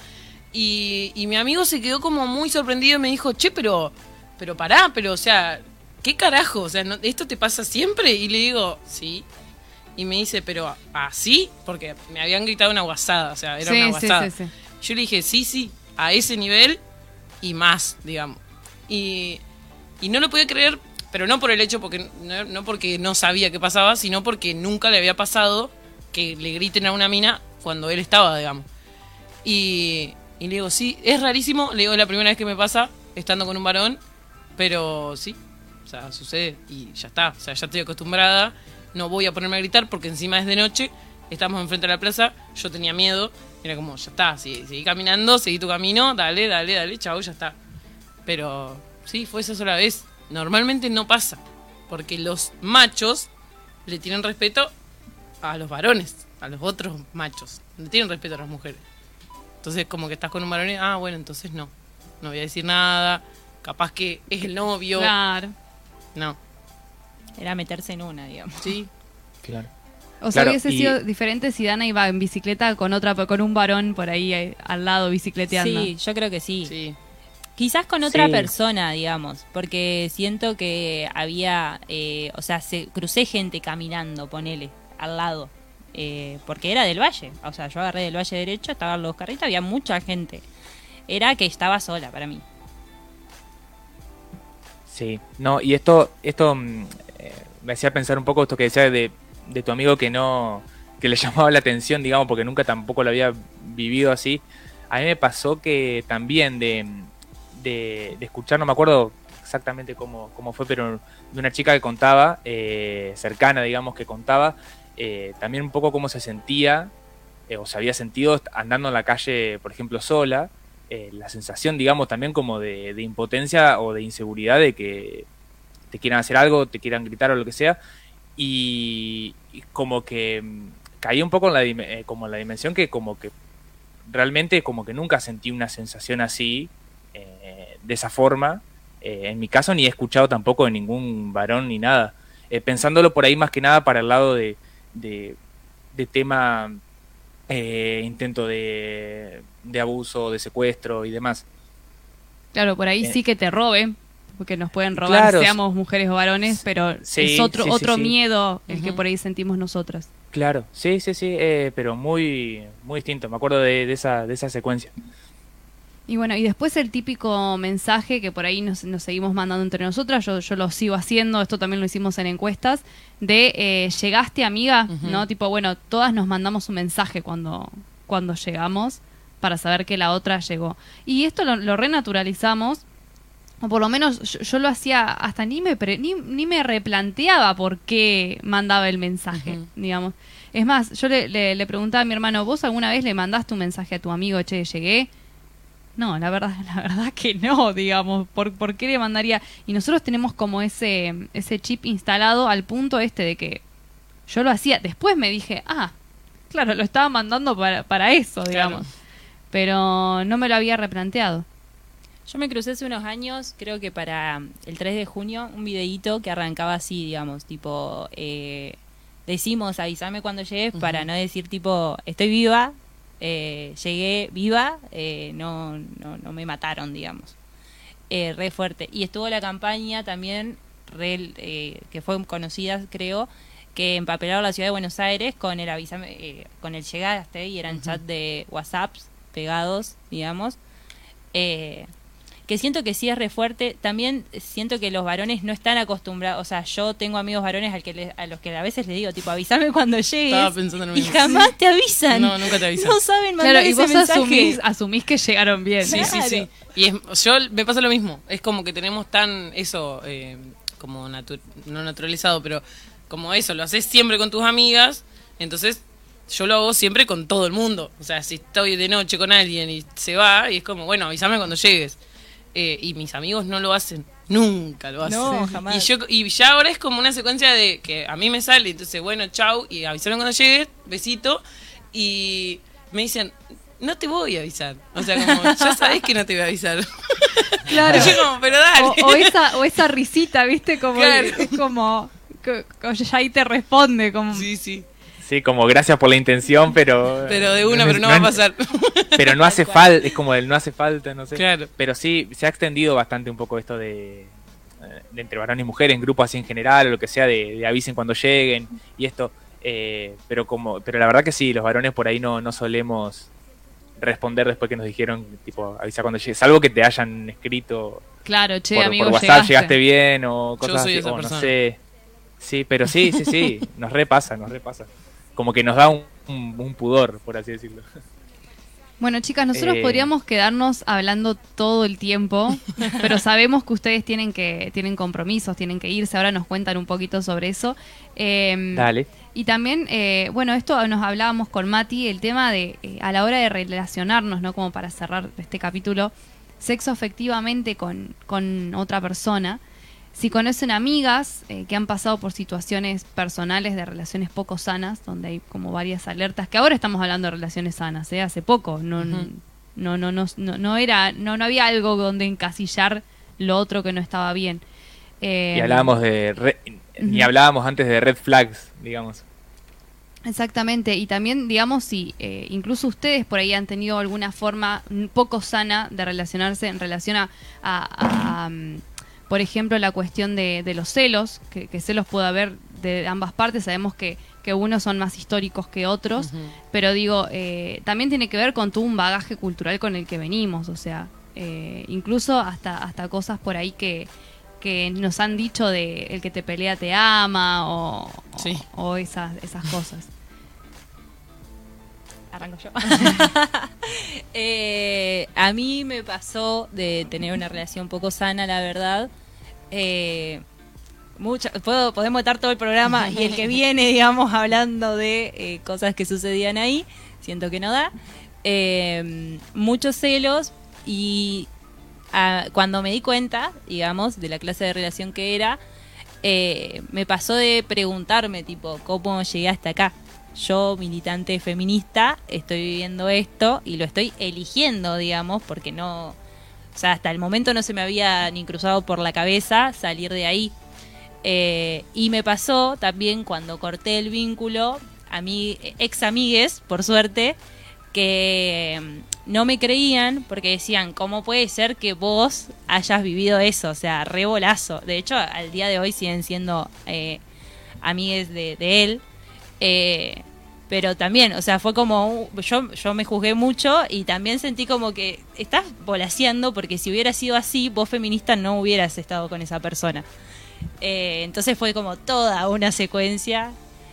Y, y mi amigo se quedó como muy sorprendido y me dijo, che, pero, pero pará, pero o sea, ¿qué carajo? O sea, ¿no- ¿esto te pasa siempre? Y le digo, sí. Y me dice, pero ¿así? Porque me habían gritado una guasada, o sea, era Sí, una sí, guasada. sí, sí. Yo le dije, sí, sí, a ese nivel y más, digamos. Y, y no lo podía creer, pero no por el hecho, porque no, no porque no sabía qué pasaba, sino porque nunca le había pasado que le griten a una mina cuando él estaba, digamos. Y, y le digo, sí, es rarísimo, le digo, es la primera vez que me pasa estando con un varón, pero sí, o sea, sucede y ya está, o sea, ya estoy acostumbrada, no voy a ponerme a gritar porque encima es de noche, estamos enfrente de la plaza, yo tenía miedo, era como, ya está, sí, seguí caminando, seguí tu camino, dale, dale, dale, chao, ya está. Pero sí, fue esa sola vez. Normalmente no pasa, porque los machos le tienen respeto a los varones, a los otros machos, le tienen respeto a las mujeres. Entonces, como que estás con un varón y, ah, bueno, entonces no, no voy a decir nada, capaz que es el novio. Claro. No, Era meterse en una, digamos. sí, Claro. O sea, Claro, hubiese y- sido diferente si Dana iba en bicicleta con otra, con un varón por ahí eh, al lado bicicleteando. Sí, yo creo que sí. sí. Quizás con otra Sí. persona, digamos, porque siento que había, eh, o sea, se, crucé gente caminando, ponele, al lado, eh, porque era del valle, o sea, yo agarré del valle derecho, estaban los carritos, había mucha gente. Era que estaba sola para mí. Sí, no, y esto, esto mm, eh, me hacía pensar un poco esto que decía de, de tu amigo que no, que le llamaba la atención, digamos, porque nunca tampoco lo había vivido así. A mí me pasó que también de, de, de escuchar, no me acuerdo exactamente cómo, cómo fue, pero de una chica que contaba, eh, cercana, digamos, que contaba, eh, también un poco cómo se sentía, eh, o se había sentido andando en la calle, por ejemplo, sola, eh, la sensación, digamos, también como de, de impotencia o de inseguridad de que te quieran hacer algo, te quieran gritar o lo que sea, y, y como que mm, caí un poco en la, eh, como en la dimensión que como que realmente como que nunca sentí una sensación así, eh, de esa forma, eh, en mi caso ni he escuchado tampoco de ningún varón ni nada, pensándolo por ahí más que nada para el lado de, de, de tema intento de, de abuso, de secuestro y demás. Claro, por ahí sí que te roben, porque nos pueden robar, Claro. seamos mujeres o varones, pero Sí, es otro sí, otro sí. miedo el que Ujú. por ahí sentimos nosotras. Claro, sí, sí, sí, eh, pero muy, muy distinto. Me acuerdo de, de esa, de esa secuencia. Y bueno, y después el típico mensaje que por ahí nos, nos seguimos mandando entre nosotras, yo, yo lo sigo haciendo, esto también lo hicimos en encuestas, de eh, llegaste amiga. ¿no? Tipo, bueno, todas nos mandamos un mensaje cuando, cuando llegamos para saber que la otra llegó. Y esto lo, lo renaturalizamos, o por lo menos yo, yo lo hacía, hasta ni me, pre- ni, ni me replanteaba por qué mandaba el mensaje, digamos. Es más, yo le, le, le preguntaba a mi hermano, ¿vos alguna vez le mandaste un mensaje a tu amigo, che, llegué? No, la verdad, la verdad que no, digamos, ¿por, por qué le mandaría? Y nosotros tenemos como ese, ese chip instalado al punto este de que yo lo hacía, después me dije, ah, claro, lo estaba mandando para, para eso, digamos. Pero no me lo había replanteado. Yo me crucé hace unos años, creo que para el 3 de junio, un videíto que arrancaba así, digamos, tipo, eh, decimos avísame cuando llegues para no decir tipo, estoy viva, eh, llegué viva, eh, no, no, no me mataron, digamos. Eh, re fuerte. Y estuvo la campaña también, re, eh, que fue conocida, creo, que empapelaron la ciudad de Buenos Aires con el avísame, eh, con el llegaste y eran Ujú. chat de WhatsApps pegados, digamos. Eh, que siento que sí es re fuerte. También siento que los varones no están acostumbrados. O sea, yo tengo amigos varones al que le- a los que a veces les digo, tipo, avísame cuando llegues. Estaba pensando en lo y mismo. jamás te avisan. No, nunca te avisan. No saben mandar Claro, y ese vos mensaje. asumís, asumís que llegaron bien. Sí, sí, sí. Y es, yo me pasa lo mismo. Es como que tenemos tan eso, eh, como natu- no naturalizado, pero como eso, lo haces siempre con tus amigas. Entonces, yo lo hago siempre con todo el mundo. O sea, si estoy de noche con alguien y se va, y es como, bueno, avísame cuando llegues. Eh, y mis amigos no lo hacen. Nunca lo hacen. No, jamás. Y, yo, y ya ahora es como una secuencia de que a mí me sale, entonces, bueno, chau, y avísame cuando llegues, besito. Y me dicen, no te voy a avisar. O sea, como, ya sabés que no te voy a avisar. Claro. Y yo como, pero dale. O, o esa, o esa risita, ¿viste? Como, Claro. es como, que- que ya ahí te responde, como, Sí, sí. Sí, como gracias por la intención, pero. Pero de una, pero no va a pasar. Pero no hace falta, es como el no hace falta, no sé. Claro. Pero sí, se ha extendido bastante un poco esto de, eh, de entre varones y mujeres, en grupos así en general, o lo que sea, de, de avisen cuando lleguen y esto. eh, pero como pero la verdad que sí, los varones por ahí no, no solemos responder después que nos dijeron, tipo, avisa cuando llegues. Salvo que te hayan escrito Claro, che, por, amigo, por WhatsApp, llegaste. llegaste bien o cosas soy así, esa o no persona. sé. Sí, pero sí, sí, sí, nos repasa, nos repasa. Como que nos da un, un- un pudor, por así decirlo. Bueno, chicas, nosotros Eh. podríamos quedarnos hablando todo el tiempo, pero sabemos que ustedes tienen que tienen compromisos, tienen que irse. Ahora nos cuentan un poquito sobre eso. Eh, Dale. Y también, eh, bueno, esto nos hablábamos con Mati, el tema de eh, a la hora de relacionarnos, ¿no? Como para cerrar este capítulo, sexo afectivamente con, con otra persona. Si conocen amigas eh, que han pasado por situaciones personales de relaciones poco sanas, donde hay como varias alertas, que ahora estamos hablando de relaciones sanas, ¿eh? hace poco, no, Ujú. no, no, no, no, no era, no, no había algo donde encasillar lo otro que no estaba bien. Eh, Y hablábamos de. re- Ni hablábamos antes de red flags, digamos. Exactamente, y también, digamos, si eh, incluso ustedes por ahí han tenido alguna forma poco sana de relacionarse en relación a, a- a, mm, por ejemplo, la cuestión de, de los celos, que, que celos puede haber de ambas partes, sabemos que, que unos son más históricos que otros, pero digo, eh, también tiene que ver con todo un bagaje cultural con el que venimos, o sea, eh, incluso hasta, hasta cosas por ahí que, que nos han dicho de el que te pelea te ama o, Sí. o, o esas, esas cosas. Arranco yo. Eh, a mí me pasó de tener una relación poco sana, la verdad. Eh, puedo, podemos estar todo el programa y el que viene, digamos, hablando de eh, cosas que sucedían ahí. Siento que no da. Eh, muchos celos y ah, cuando me di cuenta, digamos, de la clase de relación que era, eh, me pasó de preguntarme, tipo, ¿cómo llegué hasta acá? Yo, militante feminista, estoy viviendo esto y lo estoy eligiendo, digamos, porque no. O sea, hasta el momento no se me había ni cruzado por la cabeza salir de ahí. Eh, y me pasó también cuando corté el vínculo, a ex amigues, por suerte, que mm, no me creían porque decían, ¿cómo puede ser que vos hayas vivido eso? O sea, re bolazo. De hecho, al día de hoy siguen siendo eh, amigues de, de él. Eh, pero también, o sea, fue como, yo, yo me juzgué mucho y también sentí como que estás volaseando porque si hubiera sido así, vos feminista no hubieras estado con esa persona. Eh, entonces fue como toda una secuencia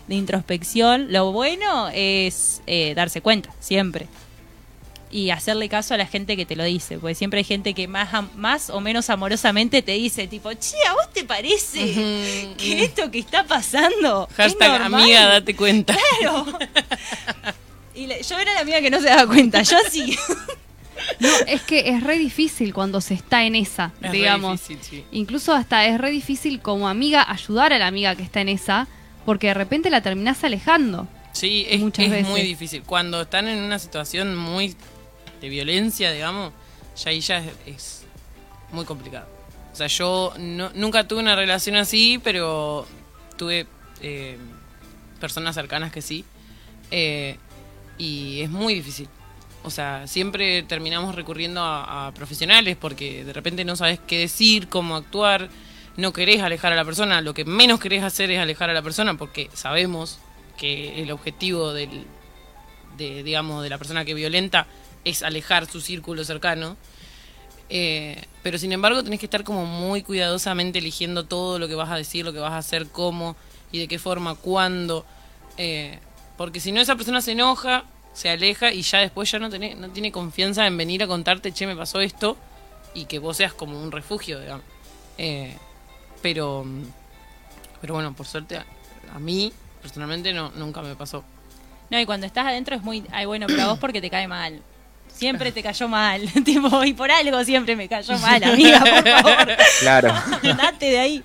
de introspección. Lo bueno es eh, darse cuenta, siempre. Y hacerle caso a la gente que te lo dice, porque siempre hay gente que más, am- más o menos amorosamente te dice, tipo, che, ¿a vos te parece Ujú. que esto que está pasando? es Hashtag normal?" amiga, date cuenta. Claro. Y yo era la amiga que no se daba cuenta, yo sí. No, es que es re difícil cuando se está en esa, Es re digamos. difícil, sí. Incluso hasta es re difícil como amiga ayudar a la amiga que está en esa, porque de repente la terminás alejando. Sí, es, Muchas es veces. muy difícil. Cuando están en una situación muy de violencia, digamos, ya ahí ya es, muy complicado. O sea, yo no- nunca tuve una relación así, pero tuve eh, personas cercanas que sí. Eh, y es muy difícil. O sea, siempre terminamos recurriendo a, a profesionales porque de repente no sabes qué decir, cómo actuar, no querés alejar a la persona, lo que menos querés hacer es alejar a la persona porque sabemos que el objetivo del, de, digamos, de la persona que violenta es alejar su círculo cercano. Eh, pero sin embargo tenés que estar como muy cuidadosamente eligiendo todo lo que vas a decir, lo que vas a hacer, cómo y de qué forma, cuándo. eh, porque si no esa persona se enoja, se aleja y ya después ya no, tiene no tiene confianza en venir a contarte, che, me pasó esto, y que vos seas como un refugio, digamos. Eh, pero, pero bueno, por suerte a, a mí personalmente no nunca me pasó. No, y cuando estás adentro es muy, ay, bueno, pero a vos porque te cae mal. Siempre te cayó mal, tipo, y por algo siempre me cayó mal, amiga, por favor. Claro. Andate de ahí.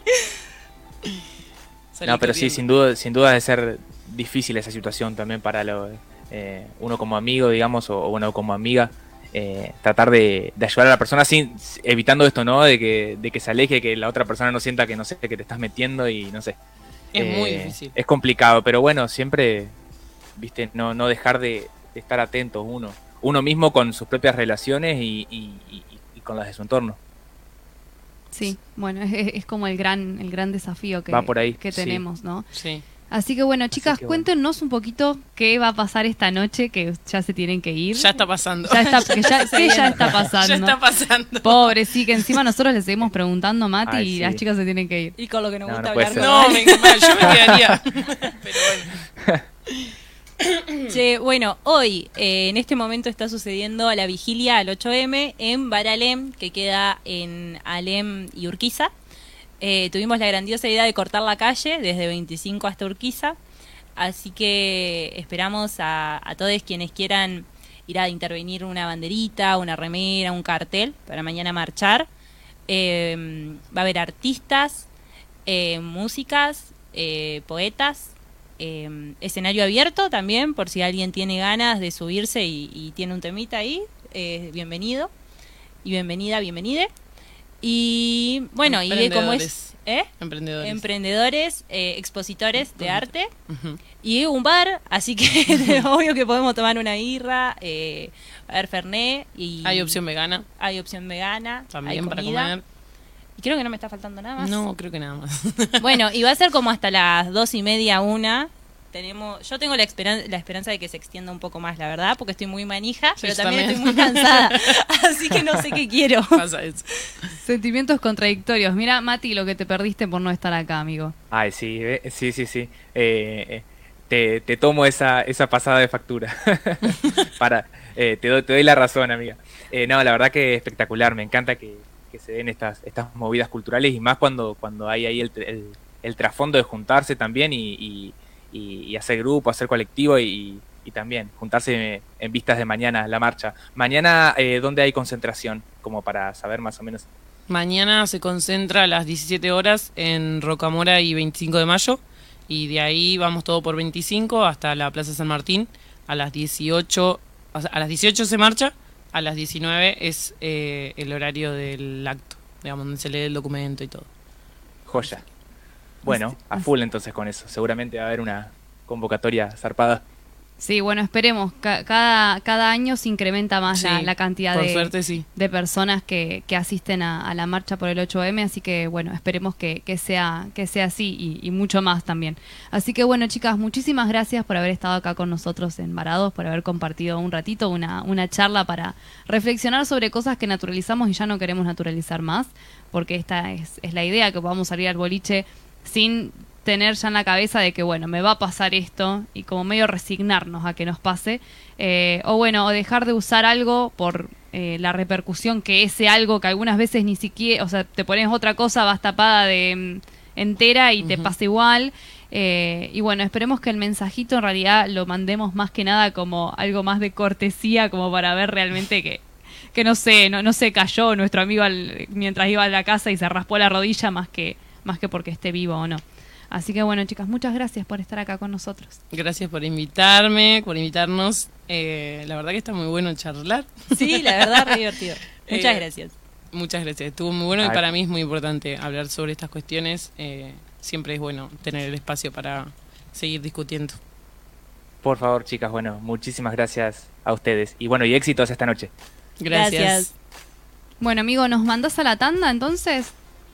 No, pero sí, sin duda, sin duda de ser difícil esa situación también para lo, eh, uno como amigo, digamos, o, o bueno, como amiga, eh, tratar de, de ayudar a la persona sin evitando esto, ¿no? De que, de que se aleje, que la otra persona no sienta que no sé, que te estás metiendo y no sé. Es muy Eh, difícil. Es complicado, pero bueno, siempre viste, no, no dejar de, de estar atentos uno, uno mismo con sus propias relaciones y, y- y- y con las de su entorno. Sí, bueno, es, es como el gran, el gran desafío que, Va por ahí, que sí. tenemos, ¿no? Sí. Así que bueno, chicas, que bueno. cuéntenos un poquito qué va a pasar esta noche, que ya se tienen que ir. Ya está pasando. Ya está, que ya, que ya está pasando. Ya está pasando. Pobre, sí, que encima nosotros le seguimos preguntando a Mati Ay, y sí. las chicas se tienen que ir. Y con lo que nos No, gusta no hablar. No, me, yo me quedaría. Pero bueno. Che, bueno, hoy eh, en este momento está sucediendo la vigilia al 8M en Baralem, que queda en Alem y Urquiza. Eh, tuvimos la grandiosa idea de cortar la calle desde 25 hasta Urquiza, así que esperamos a, todos quienes quieran ir a intervenir una banderita, una remera, un cartel para mañana marchar. Eh, va a haber artistas, músicas, poetas, eh, escenario abierto también, por si alguien tiene ganas de subirse y, y tiene un temita ahí, eh, bienvenido y bienvenida, bienvenide. Y bueno, y de cómo es... ¿eh? Emprendedores. Emprendedores, eh, expositores de arte Ujú. y un bar, así que obvio que podemos tomar una birra, eh, a ver Fernet y Hay opción vegana hay opción vegana, también hay para comer. Creo que no me está faltando nada más. No, creo que nada más. Bueno, y va a ser como hasta las dos y media, una. Tenemos, yo tengo la, esperan- la esperanza de que se extienda un poco más, la verdad, porque estoy muy manija, Sí, pero también, también. estoy muy cansada. así que no sé qué quiero. Pasa eso. Sentimientos contradictorios. Mira, Mati, lo que te perdiste por no estar acá, amigo. Ay, sí, eh, sí, sí, sí. Eh, eh, te, te tomo esa, esa pasada de factura. Para, eh, te, doy, te doy la razón, amiga. Eh, no, la verdad que espectacular. Me encanta que, que se den estas, estas movidas culturales y más cuando, cuando hay ahí el, el, el trasfondo de juntarse también y, y, hacer grupo, hacer colectivo y, y también juntarse en vistas de mañana, la marcha. Mañana, eh, ¿dónde hay concentración? Como para saber más o menos. Mañana se concentra a las 17 horas en Rocamora y 25 de mayo. Y de ahí vamos todo por 25 hasta la Plaza San Martín. A las 18, o sea, a las 18 se marcha, a las 19 es eh, el horario del acto, digamos, donde se lee el documento y todo. Joya. Bueno, a full entonces con eso. Seguramente va a haber una convocatoria zarpada. Sí, bueno, esperemos. Ca- cada, cada año se incrementa más la, Sí, la cantidad de, suerte sí. de personas que, que asisten a, a la marcha por el 8M, así que bueno, esperemos que, que sea, que sea así y, y mucho más también. Así que bueno, chicas, muchísimas gracias por haber estado acá con nosotros en Varados, por haber compartido un ratito, una, una charla para reflexionar sobre cosas que naturalizamos y ya no queremos naturalizar más, porque esta es, es la idea, que podamos salir al boliche sin tener ya en la cabeza de que, bueno, me va a pasar esto y como medio resignarnos a que nos pase, eh, o bueno, o dejar de usar algo por eh, la repercusión que ese algo que algunas veces ni siquiera, o sea, te pones otra cosa, vas tapada de mm, entera y te pasa igual. Eh, y bueno, esperemos que el mensajito en realidad lo mandemos más que nada como algo más de cortesía, como para ver realmente que, que no sé, no, no se cayó nuestro amigo al- mientras iba a la casa y se raspó la rodilla más que, más que porque esté vivo o no. Así que bueno, chicas, muchas gracias por estar acá con nosotros. Gracias por invitarme, por invitarnos. Eh, la verdad que está muy bueno charlar. Sí, la verdad, re divertido. Muchas Eh, gracias. Muchas gracias, estuvo muy bueno y para mí es muy importante hablar sobre estas cuestiones. Eh, siempre es bueno tener el espacio para seguir discutiendo. Por favor, chicas, bueno, muchísimas gracias a ustedes. Y bueno, y éxitos esta noche. Gracias. Gracias. Bueno, amigo, ¿nos mandás a la tanda entonces?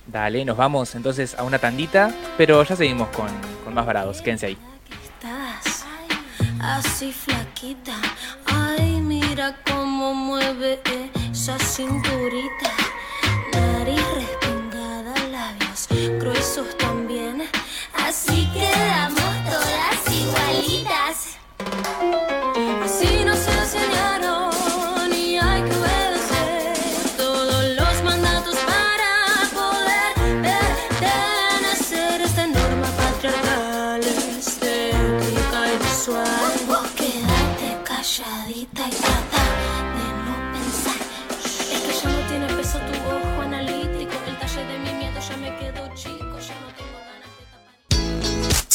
Dale, nos vamos entonces a una tandita, pero ya seguimos con, con más varados. Quédense ahí. estás así flaquita. Ay, mira cómo mueve esa cinturita. Nariz respingada, labios gruesos también. Así quedamos todas igualitas. Peso tu ojo analítico. El talle de mi miedo ya me quedó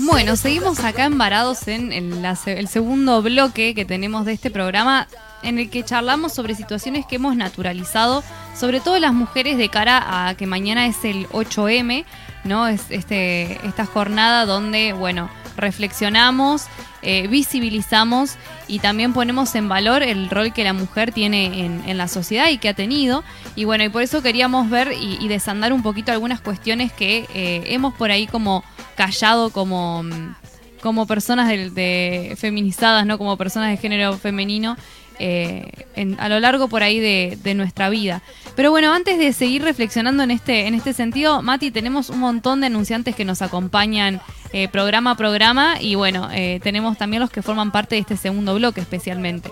Bueno, seguimos acá embarados en el, el segundo bloque que tenemos de este programa en el que charlamos sobre situaciones que hemos naturalizado, sobre todo las mujeres de cara a que mañana es el 8M, ¿no? Es este, esta jornada donde, bueno, reflexionamos, eh, visibilizamos y también ponemos en valor el rol que la mujer tiene en, la sociedad y que ha tenido. Y bueno, y por eso queríamos ver y, y desandar un poquito algunas cuestiones que eh, hemos por ahí como callado como, como personas de, de feminizadas, ¿no? Como personas de género femenino. eh, en- a lo largo por ahí de, de nuestra vida. Pero bueno, antes de seguir reflexionando en este, en este sentido, Mati, tenemos un montón de anunciantes que nos acompañan eh, programa a programa y bueno, eh, tenemos también los que forman parte de este segundo bloque especialmente.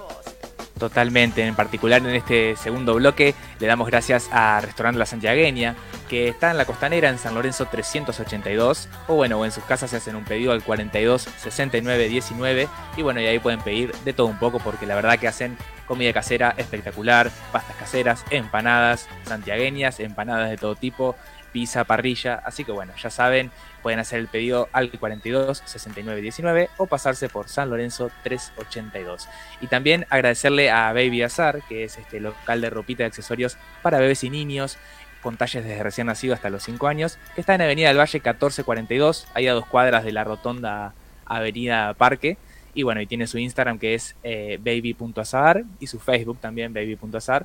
Totalmente, en particular en este segundo bloque le damos gracias a Restaurante La Santiagueña, que está en la costanera en San Lorenzo 382, o bueno, en sus casas se hacen un pedido al 42 69 19, y bueno, y ahí pueden pedir de todo un poco, porque la verdad que hacen comida casera espectacular, pastas caseras, empanadas santiagueñas, empanadas de todo tipo, pizza, parrilla, así que bueno, ya saben, pueden hacer el pedido al 42 69 19 o pasarse por San Lorenzo 382. Y también agradecerle a Baby Azar, que es este local de ropita y accesorios para bebés y niños, con talles desde recién nacido hasta los 5 años, que está en Avenida del Valle 1442, ahí a dos cuadras de la rotonda Avenida Parque. Y bueno, y tiene su Instagram que es eh, baby.azar y su Facebook también, baby.azar.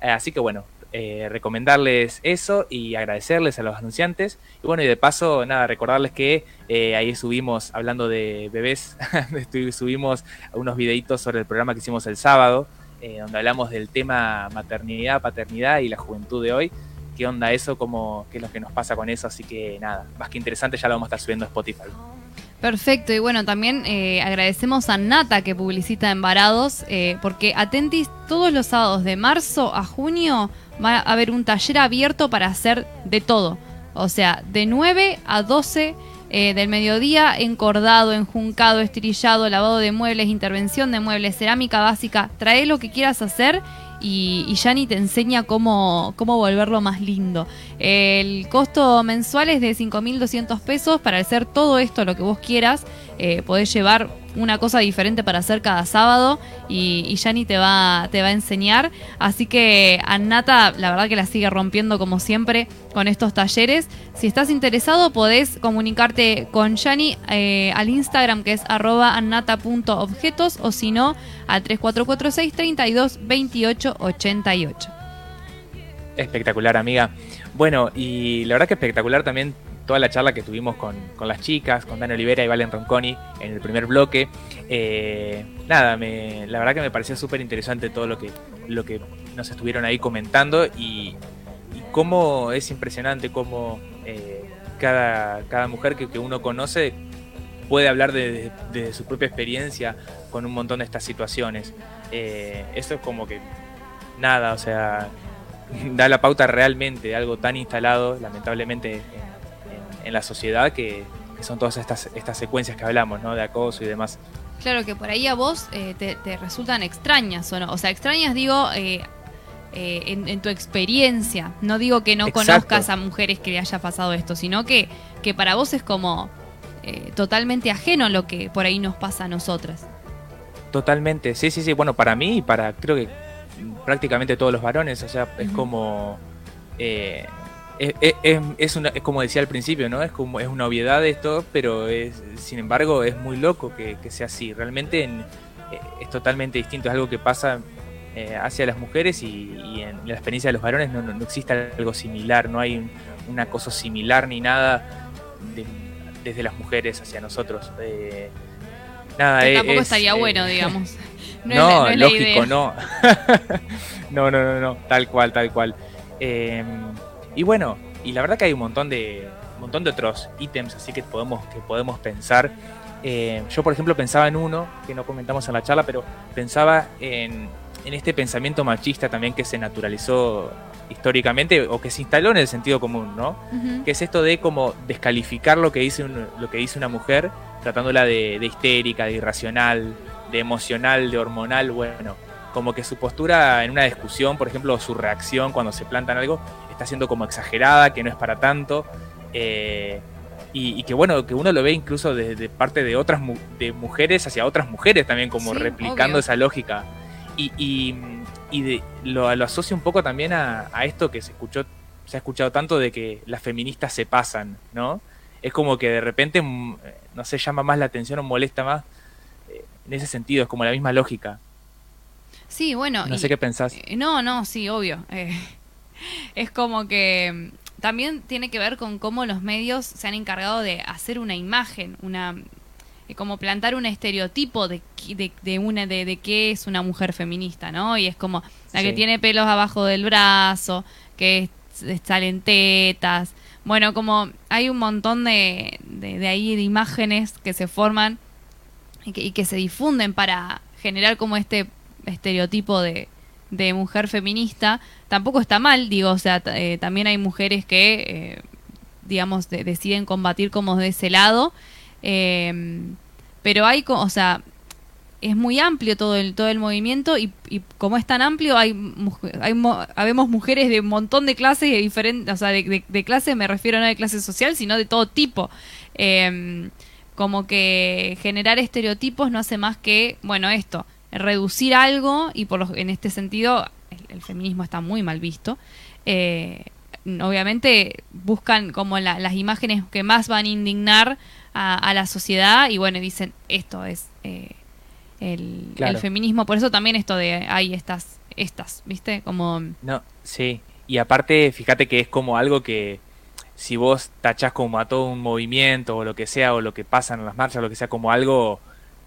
Eh, así que bueno, eh, recomendarles eso y agradecerles a los anunciantes. Y bueno, y de paso, nada, recordarles que eh, ahí subimos, hablando de bebés, subimos unos videitos sobre el programa que hicimos el sábado, eh, donde hablamos del tema maternidad, paternidad y la juventud de hoy. ¿Qué onda eso? ¿Cómo, ¿Qué es lo que nos pasa con eso? Así que nada, más que interesante, ya lo vamos a estar subiendo a Spotify. Perfecto, y bueno, también agradecemos a Nata que publicita en Varados, porque atentis, todos los sábados de marzo a junio va a haber un taller abierto para hacer de todo. O sea, de 9 a 12 eh, del mediodía, encordado, enjuncado, estirillado, lavado de muebles, intervención de muebles, cerámica básica. Trae lo que quieras hacer y, y Yani te enseña cómo, cómo volverlo más lindo. El costo mensual es de 5.200 pesos. Para hacer todo esto, lo que vos quieras, eh, podés llevar una cosa diferente para hacer cada sábado y, y Yani te va, te va a enseñar. Así que Annata, la verdad que la sigue rompiendo como siempre con estos talleres. Si estás interesado, podés comunicarte con Yani eh, al Instagram que es arroba annata.objetos o si no al 3446 32 28 88. Espectacular, amiga. Bueno, y la verdad que espectacular también toda la charla que tuvimos con, con las chicas, con Dani Olivera y Valen Ronconi en el primer bloque. Eh, nada, me, la verdad que me pareció súper interesante todo lo que, lo que nos estuvieron ahí comentando y, y cómo es impresionante cómo eh, cada, cada mujer que, que uno conoce puede hablar de, de- de su propia experiencia con un montón de estas situaciones. Eh, eso es como que nada, o sea, da la pauta realmente de algo tan instalado, lamentablemente, en, en- la sociedad que, que son todas estas, estas secuencias que hablamos, ¿no? De acoso y demás. Claro que por ahí a vos eh, te, te resultan extrañas, ¿o no? O sea, extrañas digo, eh, eh, en, en tu experiencia. No digo que no Exacto. conozcas a mujeres que le haya pasado esto, sino que, que para vos es como totalmente ajeno lo que por ahí nos pasa a nosotras. Totalmente, sí, sí, sí. Bueno, para mí y para creo que prácticamente todos los varones, o sea, es como. eh, es, es- es- es una- es como decía al principio, ¿no? Es como es una obviedad esto, pero es, sin embargo es muy loco que, que sea así. Realmente en- eh, es totalmente distinto, es algo que pasa eh, hacia las mujeres y, y en la experiencia de los varones no, no, no existe algo similar, no hay un, un acoso similar ni nada de- desde las mujeres hacia nosotros. Eh, nada, Que es- tampoco es, estaría eh, bueno, digamos. No, es, la- no es la lógico, idea. no. no, no, no, no, tal cual, tal cual. Eh, y bueno, y la verdad que hay un montón de, un montón de otros ítems así que podemos, que podemos pensar. Eh, yo, por ejemplo, pensaba en uno que no comentamos en la charla, pero pensaba en, en este pensamiento machista también que se naturalizó históricamente o que se instaló en el sentido común, ¿no? Ujú. que es esto de como descalificar lo que dice un- lo que dice una mujer tratándola de, de histérica, de irracional, de emocional, de hormonal, bueno, como que su postura en una discusión, por ejemplo, su reacción cuando se plantan algo, está siendo como exagerada, que no es para tanto, eh, y, y que bueno, que uno lo ve incluso de, de parte de otras mu- de mujeres hacia otras mujeres también, como Sí, replicando obvio. esa lógica. Y, y, y de- lo, lo asocio un poco también a, a esto que se escuchó, se ha escuchado tanto de que las feministas se pasan, ¿no? Es como que de repente, mm, no sé, llama más la atención o molesta más. eh, En ese sentido, es como la misma lógica. Sí, bueno. No sé qué pensás. Eh, No, no, sí, obvio. Eh, es como que mm, también tiene que ver con cómo los medios se han encargado de hacer una imagen, una eh, como plantar un estereotipo de, de, de una de, de qué es una mujer feminista, ¿no? Y es como la que tiene pelos abajo del brazo, que es- salen tetas. Bueno, como hay un montón de, de, de ahí de imágenes que se forman y que, y que se difunden para generar como este estereotipo de, de mujer feminista, tampoco está mal, digo, o sea, eh, también hay mujeres que, eh, digamos, de- deciden combatir como de ese lado, eh, pero hay, o sea, es muy amplio todo el todo el movimiento y, como es tan amplio hay hay mo- habemos mujeres de un montón de clases diferentes o sea de, de, clases me refiero no de clase social sino de todo tipo. Eh, como que generar estereotipos no hace más que bueno esto reducir algo y por los- en este sentido el, el feminismo está muy mal visto Eh, obviamente buscan como la- las imágenes que más van a indignar a, a la sociedad y bueno dicen esto es eh, el, Claro. el feminismo por eso también esto de hay estas estas viste como No, sí. Y aparte, fíjate que es como algo que si vos tachás como a todo un movimiento o lo que sea, o lo que pasa en las marchas, lo que sea, como algo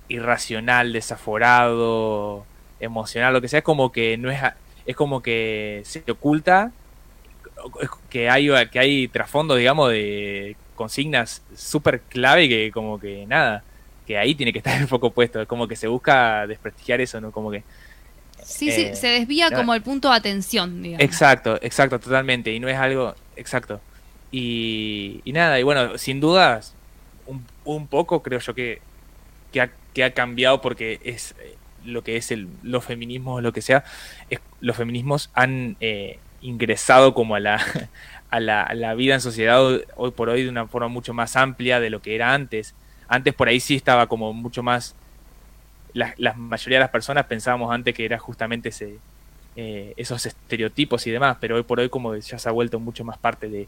irracional, desaforado, emocional, lo que sea, es como que no es, es como que se oculta que hay que hay trasfondo, digamos, de consignas súper clave que como que nada, que ahí tiene que estar el foco puesto, es como que se busca desprestigiar eso, ¿no? Como que sí sí Eh, se desvía no. como el punto de atención digamos Exacto, exacto, totalmente. Y no es algo. Exacto. Y, y nada, y bueno, sin dudas, un, un poco creo yo que, que, ha, que ha cambiado porque es eh, lo que es el, los feminismos, lo que sea, es, los feminismos han eh, ingresado como a la, a, la, la vida en sociedad hoy, por hoy de una forma mucho más amplia de lo que era antes. Antes por ahí sí estaba como mucho más... La, mayoría de las personas pensábamos antes que era justamente ese, eh, esos estereotipos y demás, pero hoy por hoy como ya se ha vuelto mucho más parte de,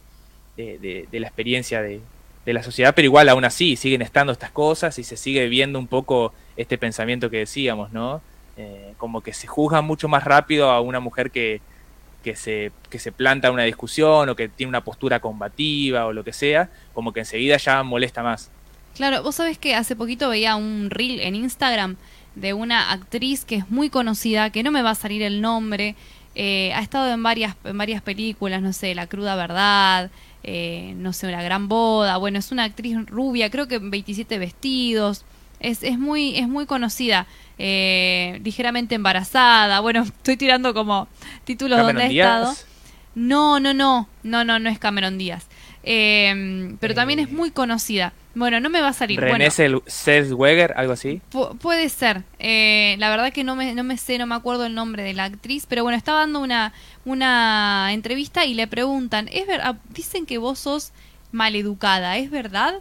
de- de la experiencia de, de la sociedad, pero igual aún así siguen estando estas cosas y se sigue viendo un poco este pensamiento que decíamos, ¿no? Eh, como que se juzga mucho más rápido a una mujer que, que, se, que se planta una discusión o que tiene una postura combativa o lo que sea, como que enseguida ya molesta más. Claro, vos sabés que hace poquito veía un reel en Instagram de una actriz que es muy conocida, que no me va a salir el nombre, eh, ha estado en varias, en varias películas, no sé, La cruda verdad, eh, no sé, La gran boda, bueno, es una actriz rubia, creo que en 27 vestidos, es, es, muy, es muy conocida, eh, ligeramente embarazada, bueno, estoy tirando como títulos donde ha Cameron estado. Díaz, No, no, no, no, no, no es Cameron Díaz. Eh, pero también es muy conocida. Bueno, no me va a salir. René bueno, Zellweger, algo así. pu- puede ser. Eh, la verdad que no me, no me sé, no me acuerdo el nombre de la actriz, pero bueno, estaba dando una, una entrevista y le preguntan, ¿es ver- ah, dicen que vos sos maleducada, ¿es verdad?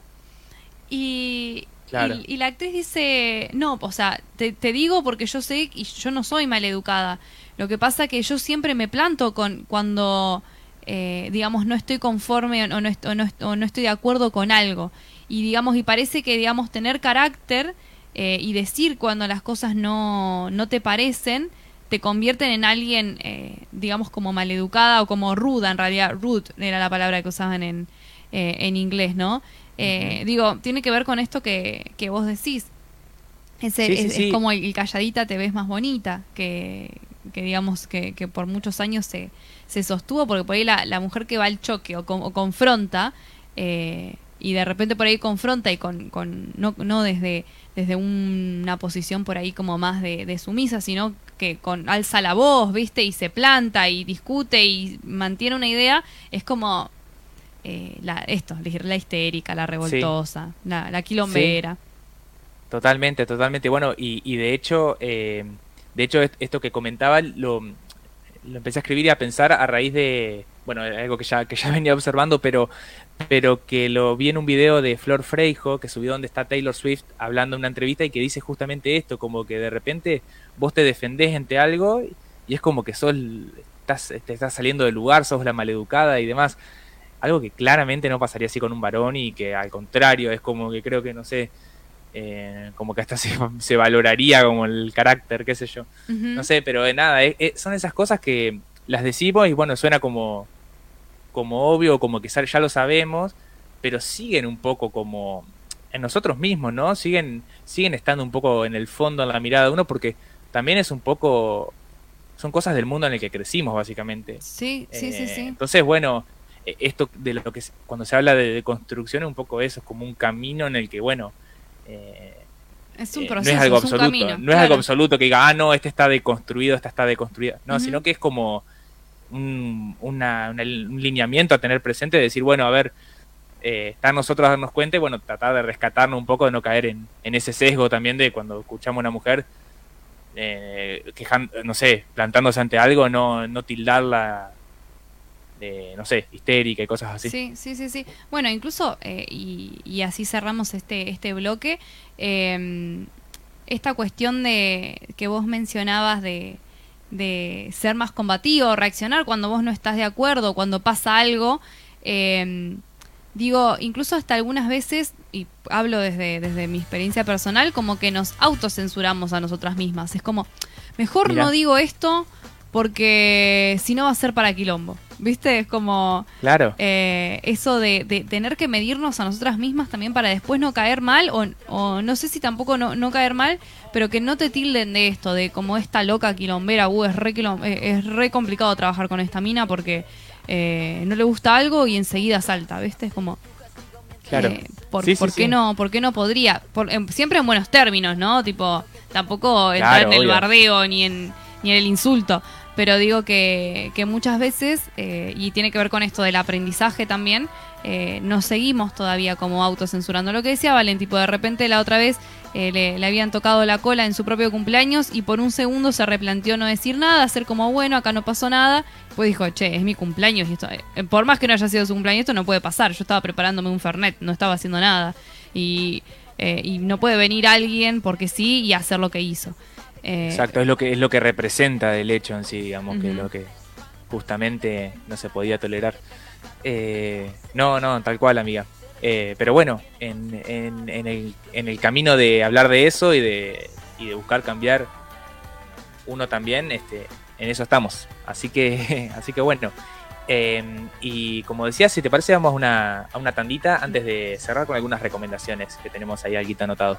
Y, Claro. y, y la actriz dice, no, o sea, te, te digo porque yo sé y yo no soy maleducada. Lo que pasa que yo siempre me planto con cuando, eh, digamos, no estoy conforme o no, o no o no estoy de acuerdo con algo. Y digamos, y parece que, digamos, tener carácter eh, y decir cuando las cosas no, no te parecen, te convierten en alguien, eh, digamos, como maleducada o como ruda, en realidad, rude era la palabra que usaban en, eh, en inglés, ¿no? Eh, Digo, tiene que ver con esto que, que vos decís. Ese, Sí, sí, es, sí. es como el, el calladita te ves más bonita, que, que digamos que, que por muchos años se, se sostuvo, porque por ahí la, la mujer que va al choque o, con- o confronta, eh, y de repente por ahí confronta y con, con no, no desde, desde una posición por ahí como más de, de sumisa, sino que con alza la voz, ¿viste? Y se planta y discute y mantiene una idea, es como eh, la, esto, la histérica, la revoltosa, la, la quilombera. Totalmente, totalmente. Bueno, y, y de hecho, eh, de hecho est- esto que comentaba lo, lo empecé a escribir y a pensar a raíz de, bueno, algo que ya, que ya venía observando, pero, pero que lo vi en un video de Flor Freijo, que subió donde está Taylor Swift hablando en una entrevista y que dice justamente esto, como que de repente vos te defendés ante algo y es como que sos, estás, te estás saliendo del lugar, sos la maleducada y demás. Algo que claramente no pasaría así con un varón y que al contrario es como que creo que, no sé, eh, como que hasta se, se valoraría como el carácter, qué sé yo. No sé, pero de nada, eh, eh, son esas cosas que las decimos y bueno, suena como, como obvio, como que ya lo sabemos, pero siguen un poco como en nosotros mismos, ¿no? Siguen, siguen estando un poco en el fondo, en la mirada de uno, porque también es un poco, son cosas del mundo en el que crecimos, básicamente. Sí, sí, sí, Eh, sí. Entonces, bueno, eh, esto de lo que cuando se habla de, de construcción es un poco eso, es como un camino en el que, bueno, eh, Es un eh, proceso, no es algo es un absoluto, camino. no es algo absoluto que diga, ah, no, este está deconstruido, esta está deconstruida. No, sino que es como un, una- una- un lineamiento a tener presente de decir, bueno, a ver, eh, está nosotros a darnos cuenta y bueno, tratar de rescatarnos un poco, de no caer en, en ese sesgo también de cuando escuchamos a una mujer, eh, quejan- no sé, plantándose ante algo, no, no tildarla de, no sé, histérica y cosas así. Sí, sí, sí, sí. Bueno, incluso, eh, y, y así cerramos este, este bloque, eh, esta cuestión de que vos mencionabas de, de ser más combativo, reaccionar cuando vos no estás de acuerdo, cuando pasa algo, eh, digo, incluso hasta algunas veces, y hablo desde, desde mi experiencia personal, como que nos autocensuramos a nosotras mismas. Es como, mejor Mirá. no digo esto porque si no va a ser para quilombo. ¿Viste? Es como Claro. eh, eso de, de tener que medirnos a nosotras mismas también para después no caer mal, o, o no sé si tampoco no, no caer mal, pero que no te tilden de esto, de como esta loca quilombera, uh, es re, quilom- eh, es re complicado trabajar con esta mina porque eh, no le gusta algo y enseguida salta, ¿viste? Es como... Claro. eh, ¿por, Sí, sí, por qué sí. no por qué no podría Por- em, siempre en buenos términos no tipo tampoco entrar Claro, en el obvio. bardeo ni en ni en el insulto pero digo que, que muchas veces eh, y tiene que ver con esto del aprendizaje también eh, nos seguimos todavía como autocensurando. Lo que decía Valen tipo de repente la otra vez eh, le, le habían tocado la cola en su propio cumpleaños y por un segundo se replanteó no decir nada hacer como bueno acá no pasó nada pues dijo che es mi cumpleaños y esto eh, por más que no haya sido su cumpleaños esto no puede pasar. Yo estaba preparándome un fernet no estaba haciendo nada y, eh, y no puede venir alguien porque sí y hacer lo que hizo Eh, Exacto, es lo que es lo que representa del hecho en sí, digamos, que es lo que justamente no se podía tolerar. Eh, no, no, tal cual, amiga. Eh, pero bueno, en, en, en el, en el camino de hablar de eso y de, y de buscar cambiar uno también, este, en eso estamos. Así que, así que bueno. Eh, y como decía, si te parece, vamos a una, a una tandita antes de cerrar con algunas recomendaciones que tenemos ahí algo anotado.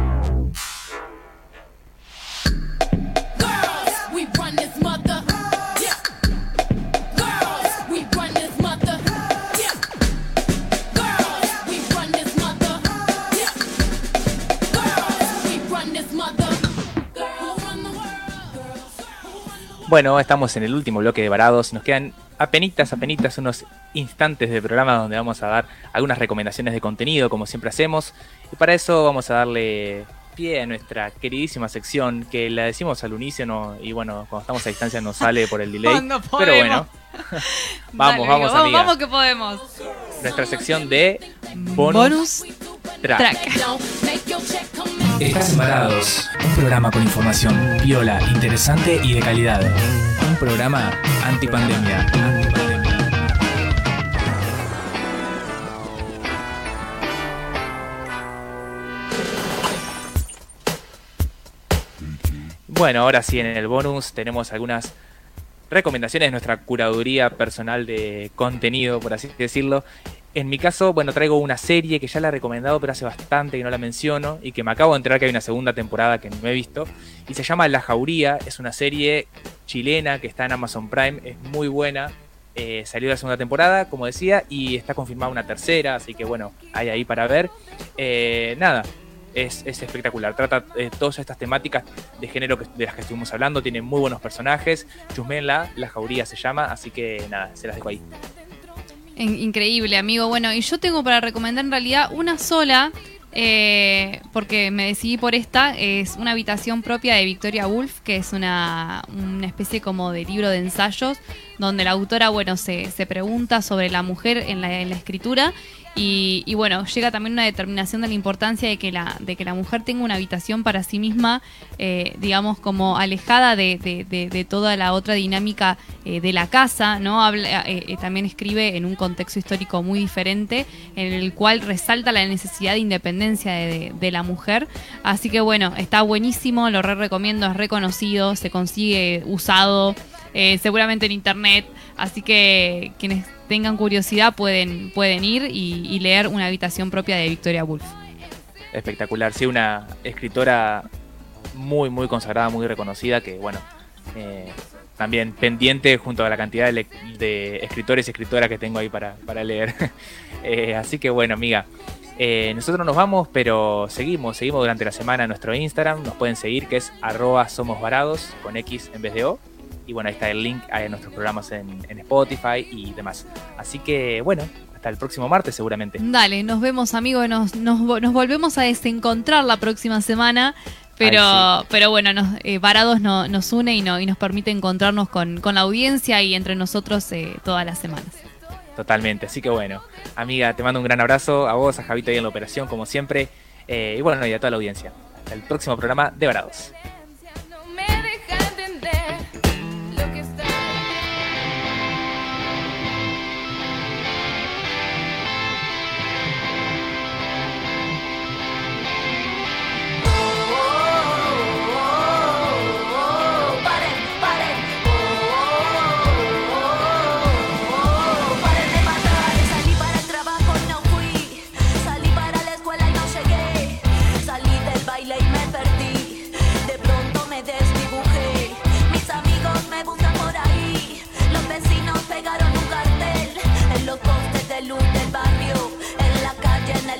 Bueno, estamos en el último bloque de Varados. Nos quedan apenitas, apenitas, unos instantes de programa donde vamos a dar algunas recomendaciones de contenido, como siempre hacemos. Y para eso vamos a darle pie a nuestra queridísima sección, que la decimos al unísono y bueno, cuando estamos a distancia nos sale por el delay. Pero bueno, vamos, Dale, vamos, amigo, amiga. vamos que podemos. Nuestra sección de bonus, Bonus track. track. Estás embarados. Un programa con información viola, interesante y de calidad. Un programa antipandemia. Bueno, ahora sí, en el bonus tenemos algunas recomendaciones de nuestra curaduría personal de contenido, por así decirlo. En mi caso, bueno, traigo una serie que ya la he recomendado, pero hace bastante que no la menciono y que me acabo de enterar que hay una segunda temporada que no he visto. Y se llama La Jauría, es una serie chilena que está en Amazon Prime, es muy buena. Eh, salió la segunda temporada, como decía, y está confirmada una tercera, así que bueno, hay ahí para ver. Eh, nada, es, es espectacular. Trata eh, todas estas temáticas de género que- de las que estuvimos hablando. Tiene muy buenos personajes. Chusmenla, La Jauría se llama. Así que nada, se las dejo ahí. In- Increíble, amigo. Bueno, y yo tengo para recomendar en realidad una sola, eh, porque me decidí por esta. Es una habitación propia de Victoria Woolf, que es una, una especie como de libro de ensayos, donde la autora, bueno, se, se pregunta sobre la mujer en la, en la escritura. Y, y bueno, llega también una determinación de la importancia de que la, de que la mujer tenga una habitación para sí misma, eh, digamos, como alejada de, de- toda la otra dinámica eh, de la casa, ¿no? Habla, eh, eh, también escribe en un contexto histórico muy diferente, en el cual resalta la necesidad de independencia de, la mujer. Así que bueno, está buenísimo, lo re recomiendo, es reconocido, se consigue usado, seguramente en internet. Así que quienes tengan curiosidad pueden, pueden ir y, leer una habitación propia de Victoria Woolf. Espectacular. Sí, una escritora muy, muy consagrada, muy reconocida. Que bueno, eh, también pendiente junto a la cantidad de, escritores y escritoras que tengo ahí para, para leer. Eh, así que bueno, amiga. eh, nosotros nos vamos, pero seguimos, seguimos durante la semana en nuestro Instagram. Nos pueden seguir, que es arroba somosvarados con X en vez de O. Y bueno, ahí está el link a nuestros programas en, en Spotify y demás. Así que bueno, hasta el próximo martes seguramente. Dale, nos vemos amigos, nos, nos, vo- nos volvemos a desencontrar la próxima semana, pero, Ay, pero bueno, nos, eh, Varados no- nos une y, no, y nos permite encontrarnos con, con la audiencia y entre nosotros eh, todas las semanas. Totalmente, así que bueno, amiga, te mando un gran abrazo a vos, a Javito ahí en la operación, como siempre, eh, y bueno, y a toda la audiencia. Hasta el próximo programa de Varados.